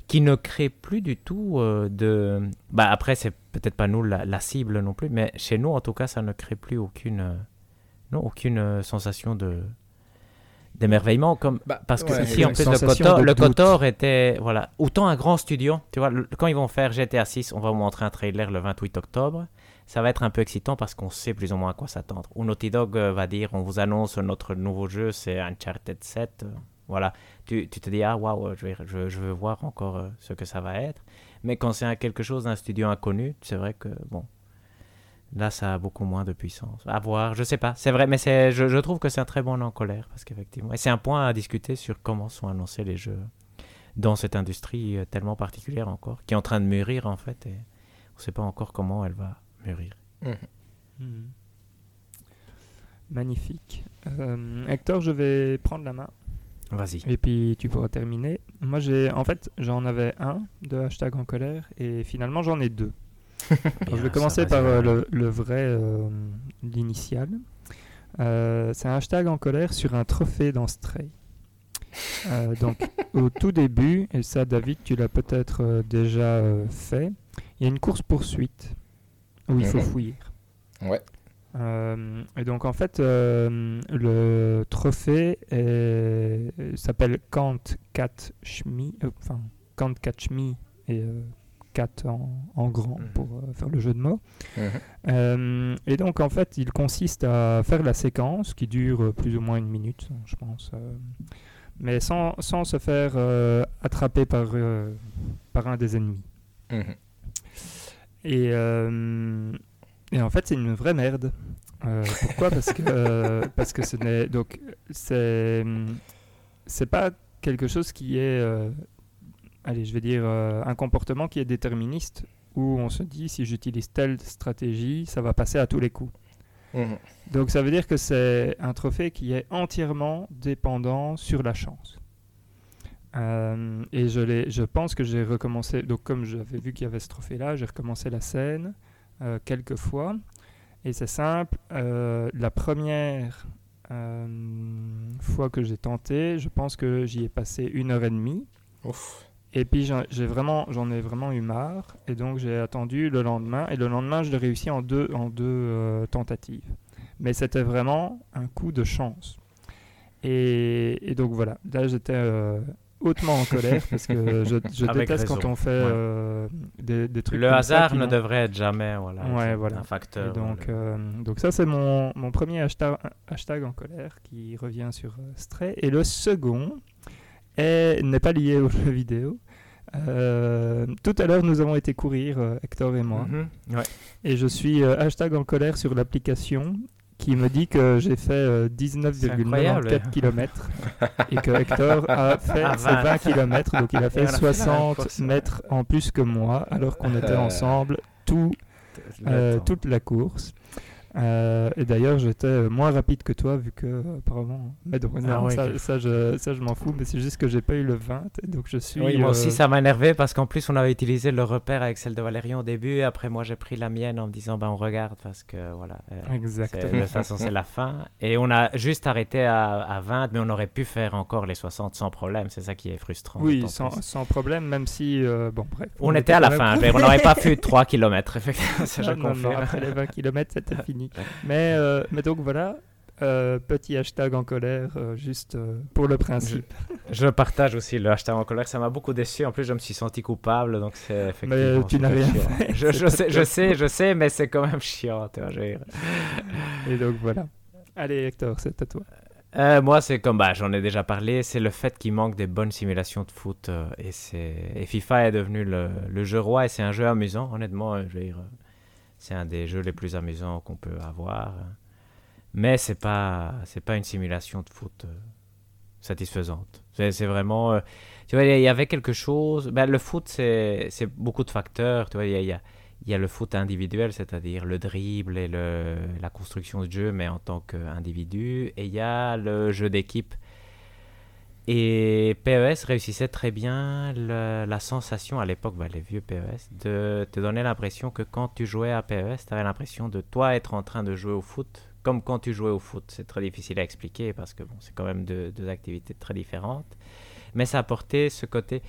qui ne crée plus du tout euh, de. Bah après c'est peut-être pas nous la, la cible non plus, mais chez nous en tout cas ça ne crée plus aucune non aucune euh, sensation de d'émerveillement comme Bah, parce que ouais, ici en plus le de le. Kotor était voilà autant un grand studio tu vois le- quand ils vont faire GTA 6 on va vous montrer un trailer le 28 octobre ça va être un peu excitant parce qu'on sait plus ou moins à quoi s'attendre ou Naughty Dog euh, va dire on vous annonce notre nouveau jeu c'est Uncharted 7 euh, voilà, tu, tu te dis, ah waouh, je, vais- je, je veux voir encore ce que ça va être. Mais quand c'est un- quelque chose d'un studio inconnu, c'est vrai que, bon, là, ça a beaucoup moins de puissance. À voir, je sais pas, c'est vrai, mais c'est, je, je trouve que c'est un très bon en colère, parce qu'effectivement, et c'est un point à discuter sur comment sont annoncés les jeux dans cette industrie euh, tellement particulière encore, qui est en train de mûrir en fait, et on sait pas encore comment elle va mûrir. Hmm. Magnifique. Euh, Hector, je vais prendre la main Vas-y. et puis tu pourras terminer. Moi, j'ai, en fait, j'en avais un de hashtag en colère et finalement j'en ai deux. Alors, je vais commencer par euh, le, le vrai, euh, l'initial. Euh, c'est un hashtag en colère sur un trophée dans Stray. Euh, donc, au tout début, et ça, David, tu l'as peut-être euh, déjà euh, fait, il y a une course-poursuite où il faut fouiller. Ouais. Et donc, en fait, le trophée s'appelle Kant Cat Shmi, euh, enfin, Kant Catch Me et euh, Cat en, en grand Mhm. pour euh, faire le jeu de mots. Mhm. Euh, et donc, en fait, il consiste à faire la séquence qui dure euh, plus ou moins une minute, je pense, euh, mais sans, sans se faire attraper par, par un des ennemis. Mhm. Et, et en fait, c'est une vraie merde. Pourquoi? Parce que parce que ce n'est donc c'est c'est pas quelque chose qui est allez, je vais dire euh, un comportement qui est déterministe où on se dit si j'utilise telle stratégie, ça va passer à tous les coups. Mhm. Donc ça veut dire que c'est un trophée qui est entièrement dépendant sur la chance. Euh, et je, je pense que j'ai recommencé, donc comme j'avais vu qu'il y avait ce trophée-là, j'ai recommencé la scène euh, quelques fois. Et c'est simple, euh, la première fois que j'ai tenté, je pense que j'y ai passé une heure et demie. Ouf. Et puis j'en j'ai vraiment, j'en ai vraiment eu marre. Et donc j'ai attendu le lendemain. Et le lendemain, je l'ai réussi en deux, en deux euh, tentatives. Mais c'était vraiment un coup de chance. Et, et donc voilà, là j'étais euh, hautement en colère parce que je, déteste quand on fait Ouais. euh, des, des trucs Le comme hasard ne devrait être jamais voilà, Ouais, un facteur. et donc, euh, donc ça c'est mon, mon premier hashtag, hashtag en colère qui revient sur Stray. Et le second est- n'est pas lié aux jeux vidéo. Euh, tout à l'heure nous avons été courir, euh, Hector et moi, Mhm. Ouais. et je suis euh, hashtag en colère sur l'application qui me dit que j'ai fait euh, incroyable. 19,94 km et que Hector a fait À ses 20. 20 km, donc il a fait on a fait la même 60 course. mètres en plus que moi alors qu'on était ensemble tout toute la course. Euh, et d'ailleurs, j'étais euh, moins rapide que toi, vu que euh, apparemment. Mais donc, non, Ah ça, que- ça, je, ça, je m'en fous, mais c'est juste que j'ai pas eu le 20, et donc je suis. Oui, moi euh, aussi, ça m'a énervé parce qu'en plus, on avait utilisé le repère avec celle de Valérian au début. Et après, moi, j'ai pris la mienne en me disant, ben, on regarde parce que voilà. euh, Exactement. de toute façon, c'est la fin. Et on a juste arrêté à, à 20, mais on aurait pu faire encore les 60 sans problème. C'est ça qui est frustrant. Oui, sans, problème, même si. euh, bon, bref. On, était à la fin. je dire, on n'aurait pas fait 3 km, effectivement. Ça, je non, non, confirme. après les 20 km, c'était fini. Mais, euh, mais donc voilà, euh, petit hashtag en colère, euh, juste euh, pour le principe. Je partage aussi le hashtag en colère. Ça m'a beaucoup déçu. En plus, je me suis senti coupable. Donc, c'est effectivement. tu n'as rien fait. Je, je sais, je sais, je sais, mais c'est quand même chiant. tu vois. Et donc voilà. Allez, Hector, c'est à toi. Euh, moi, c'est comme bah, j'en ai déjà parlé, c'est le fait qu'il manque des bonnes simulations de foot euh, et et FIFA est devenu le, le jeu roi et c'est un jeu amusant. Honnêtement, euh, je veux dire, c'est un des jeux les plus amusants qu'on peut avoir, mais c'est pas pas une simulation de foot euh, satisfaisante. C'est vraiment, euh, tu vois, il y- avait quelque chose. Ben, le foot, c'est beaucoup de facteurs. Tu vois, il y a, y a- y a le foot individuel, c'est-à-dire le dribble et le, la construction de jeu, mais en tant qu'individu. Et il y a le jeu d'équipe. Et PES réussissait très bien la sensation, à l'époque, bah, les vieux PES, de te donner l'impression que quand tu jouais à PES, tu avais l'impression de toi être en train de jouer au foot, comme quand tu jouais au foot. C'est très difficile à expliquer parce que bon, c'est quand même deux, deux activités très différentes. Mais ça apportait ce côté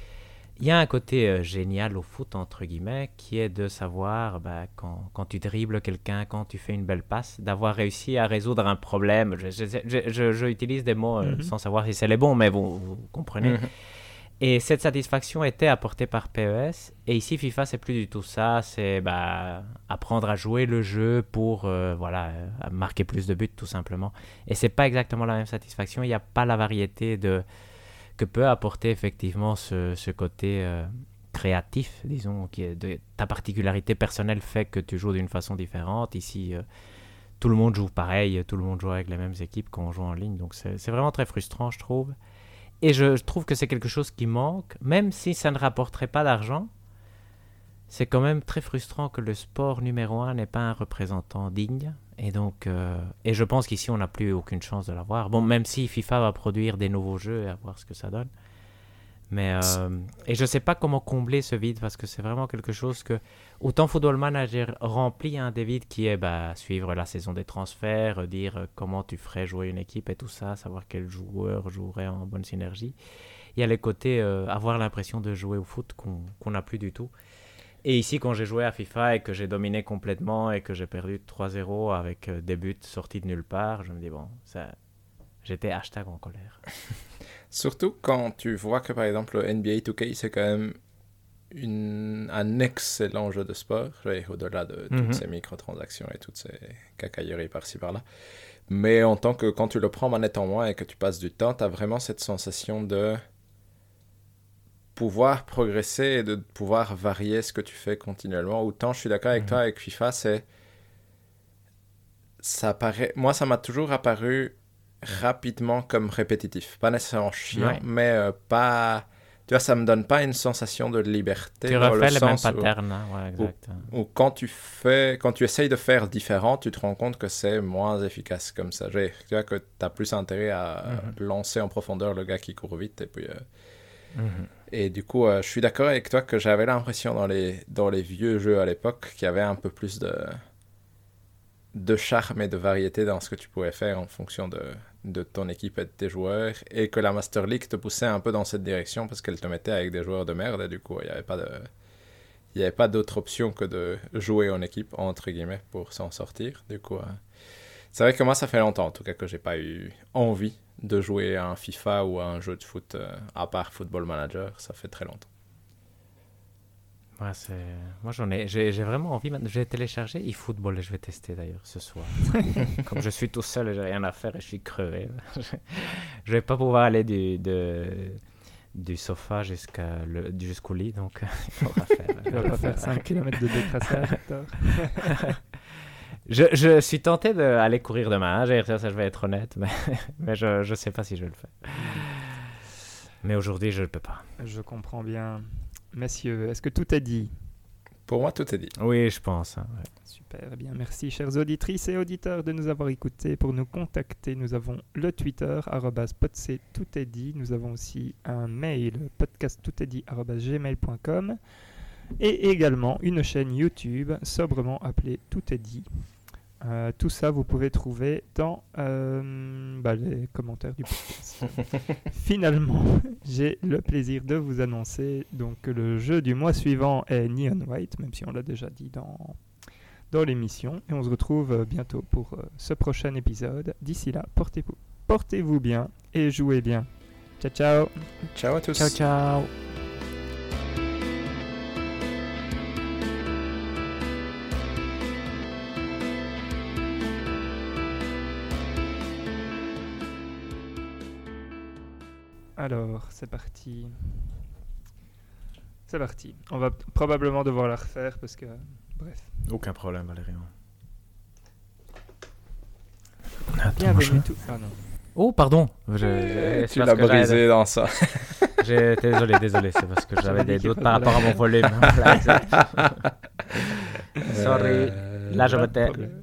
il y a un côté euh, génial au foot, entre guillemets, qui est de savoir bah, quand, quand tu dribbles quelqu'un, quand tu fais une belle passe, d'avoir réussi à résoudre un problème. Je, je, je- je- je utilise des mots euh, Mhm. sans savoir si c'est les bons, mais vous, vous comprenez. Mhm. Et cette satisfaction était apportée par PES. Et ici, FIFA, c'est plus du tout ça. C'est bah, apprendre à jouer le jeu pour euh, voilà, marquer plus de buts, tout simplement. Et c'est pas exactement la même satisfaction. Il n'y a pas la variété de que peut apporter effectivement ce, ce côté euh, créatif, disons, qui est de, ta particularité personnelle fait que tu joues d'une façon différente. Ici, euh, tout le monde joue pareil, tout le monde joue avec les mêmes équipes quand on joue en ligne, donc c'est vraiment très frustrant, je trouve. Et je, je trouve que c'est quelque chose qui manque, même si ça ne rapporterait pas d'argent. C'est quand même très frustrant que le sport numéro un n'est pas un représentant digne. Et donc, euh, et je pense qu'ici on n'a plus aucune chance de l'avoir. Bon, même si FIFA va produire des nouveaux jeux et à voir ce que ça donne. Mais euh, et je sais pas comment combler ce vide parce que c'est vraiment quelque chose que autant Football Manager remplit un des vides qui est bah, suivre la saison des transferts, dire euh, comment tu ferais jouer une équipe et tout ça, savoir quel joueur jouerait en bonne synergie. Il y a les côtés euh, avoir l'impression de jouer au foot qu'on qu'on n'a plus du tout. Et ici, quand j'ai joué à FIFA et que j'ai dominé complètement et que j'ai perdu 3-0 avec euh, des buts sortis de nulle part, je me dis, bon, ça... j'étais hashtag en colère. Surtout quand tu vois que par exemple le NBA 2K c'est quand même une, un excellent jeu de sport, au-delà de toutes Mhm. ces microtransactions et toutes ces cacailleries par-ci par-là. Mais en tant que quand tu le prends manette en main et que tu passes du temps, tu as vraiment cette sensation de pouvoir progresser et de pouvoir varier ce que tu fais continuellement. Autant je suis d'accord avec Mhm. toi avec FIFA, c'est ça paraît moi ça m'a toujours apparu rapidement comme répétitif, pas nécessairement chiant, Ouais. mais euh, pas tu vois ça me donne pas une sensation de liberté Tu refais le les mêmes sens où- hein, ouais, exact. ou quand tu fais, quand tu essayes de faire différent, tu te rends compte que c'est moins efficace comme ça. Tu vois que tu as plus intérêt à Mhm. lancer en profondeur le gars qui court vite. Et, puis, euh, Mhm. Et du coup, euh, je suis d'accord avec toi que j'avais l'impression dans les, dans les vieux jeux à l'époque qu'il y avait un peu plus de, de charme et de variété dans ce que tu pouvais faire en fonction de, de ton équipe et de tes joueurs. Et que la Master League te poussait un peu dans cette direction parce qu'elle te mettait avec des joueurs de merde. Et du coup, il n'y avait pas de il avait pas d'autre option que de jouer en équipe, entre guillemets, pour s'en sortir. Du coup, euh, c'est vrai que moi, ça fait longtemps, en tout cas, que j'ai pas eu envie de jouer à un FIFA ou à un jeu de foot, euh, à part Football Manager. Ça fait très longtemps. Ouais, c'est... Moi, j'en ai... J'ai, j'ai vraiment envie. maintenant- J'ai téléchargé eFootball et je vais tester d'ailleurs ce soir. Comme je suis tout seul et j'ai rien à faire et je suis crevé. je vais pas pouvoir aller du, de... du sofa jusqu'à le... jusqu'au lit, donc il faudra faire. Vas pas faire 5 km de décrassage. Je, je suis tenté d'aller courir demain, hein, j'ai- ça, ça, je vais être honnête, mais, mais je, je sais pas si je vais le faire. Mais aujourd'hui, je ne peux pas. Je comprends bien. Messieurs, est-ce que tout est dit? Pour moi, tout est dit. Oui, je pense. hein, ouais. Super, eh bien merci chères auditrices et auditeurs de nous avoir écoutés. Pour nous contacter, nous avons le Twitter, arrobas podc, tout est dit. Nous avons aussi un mail, podcasttoutestdit.gmail.com et également une chaîne YouTube sobrement appelée Tout est dit. Euh, tout ça, vous pouvez trouver dans euh, bah, les commentaires du podcast. Finalement, j'ai le plaisir de vous annoncer donc que le jeu du mois suivant est Neon White, même si on l'a déjà dit dans, dans l'émission. Et on se retrouve euh, bientôt pour euh, ce prochain épisode. D'ici là, portez-vous portez-vous bien et jouez bien. Ciao, ciao Ciao à tous. Ciao, ciao. Alors, c'est parti. C'est parti. On va probablement devoir la refaire parce que... Bref. Aucun problème, Valérian. Bienvenue tout... Ah non. Oh, pardon. Je- je- tu l'as brisé dans ça. Désolé, désolé, c'est parce que j'avais des doutes par rapport à mon volume. Sorry. Euh, Là, je me tais. problème.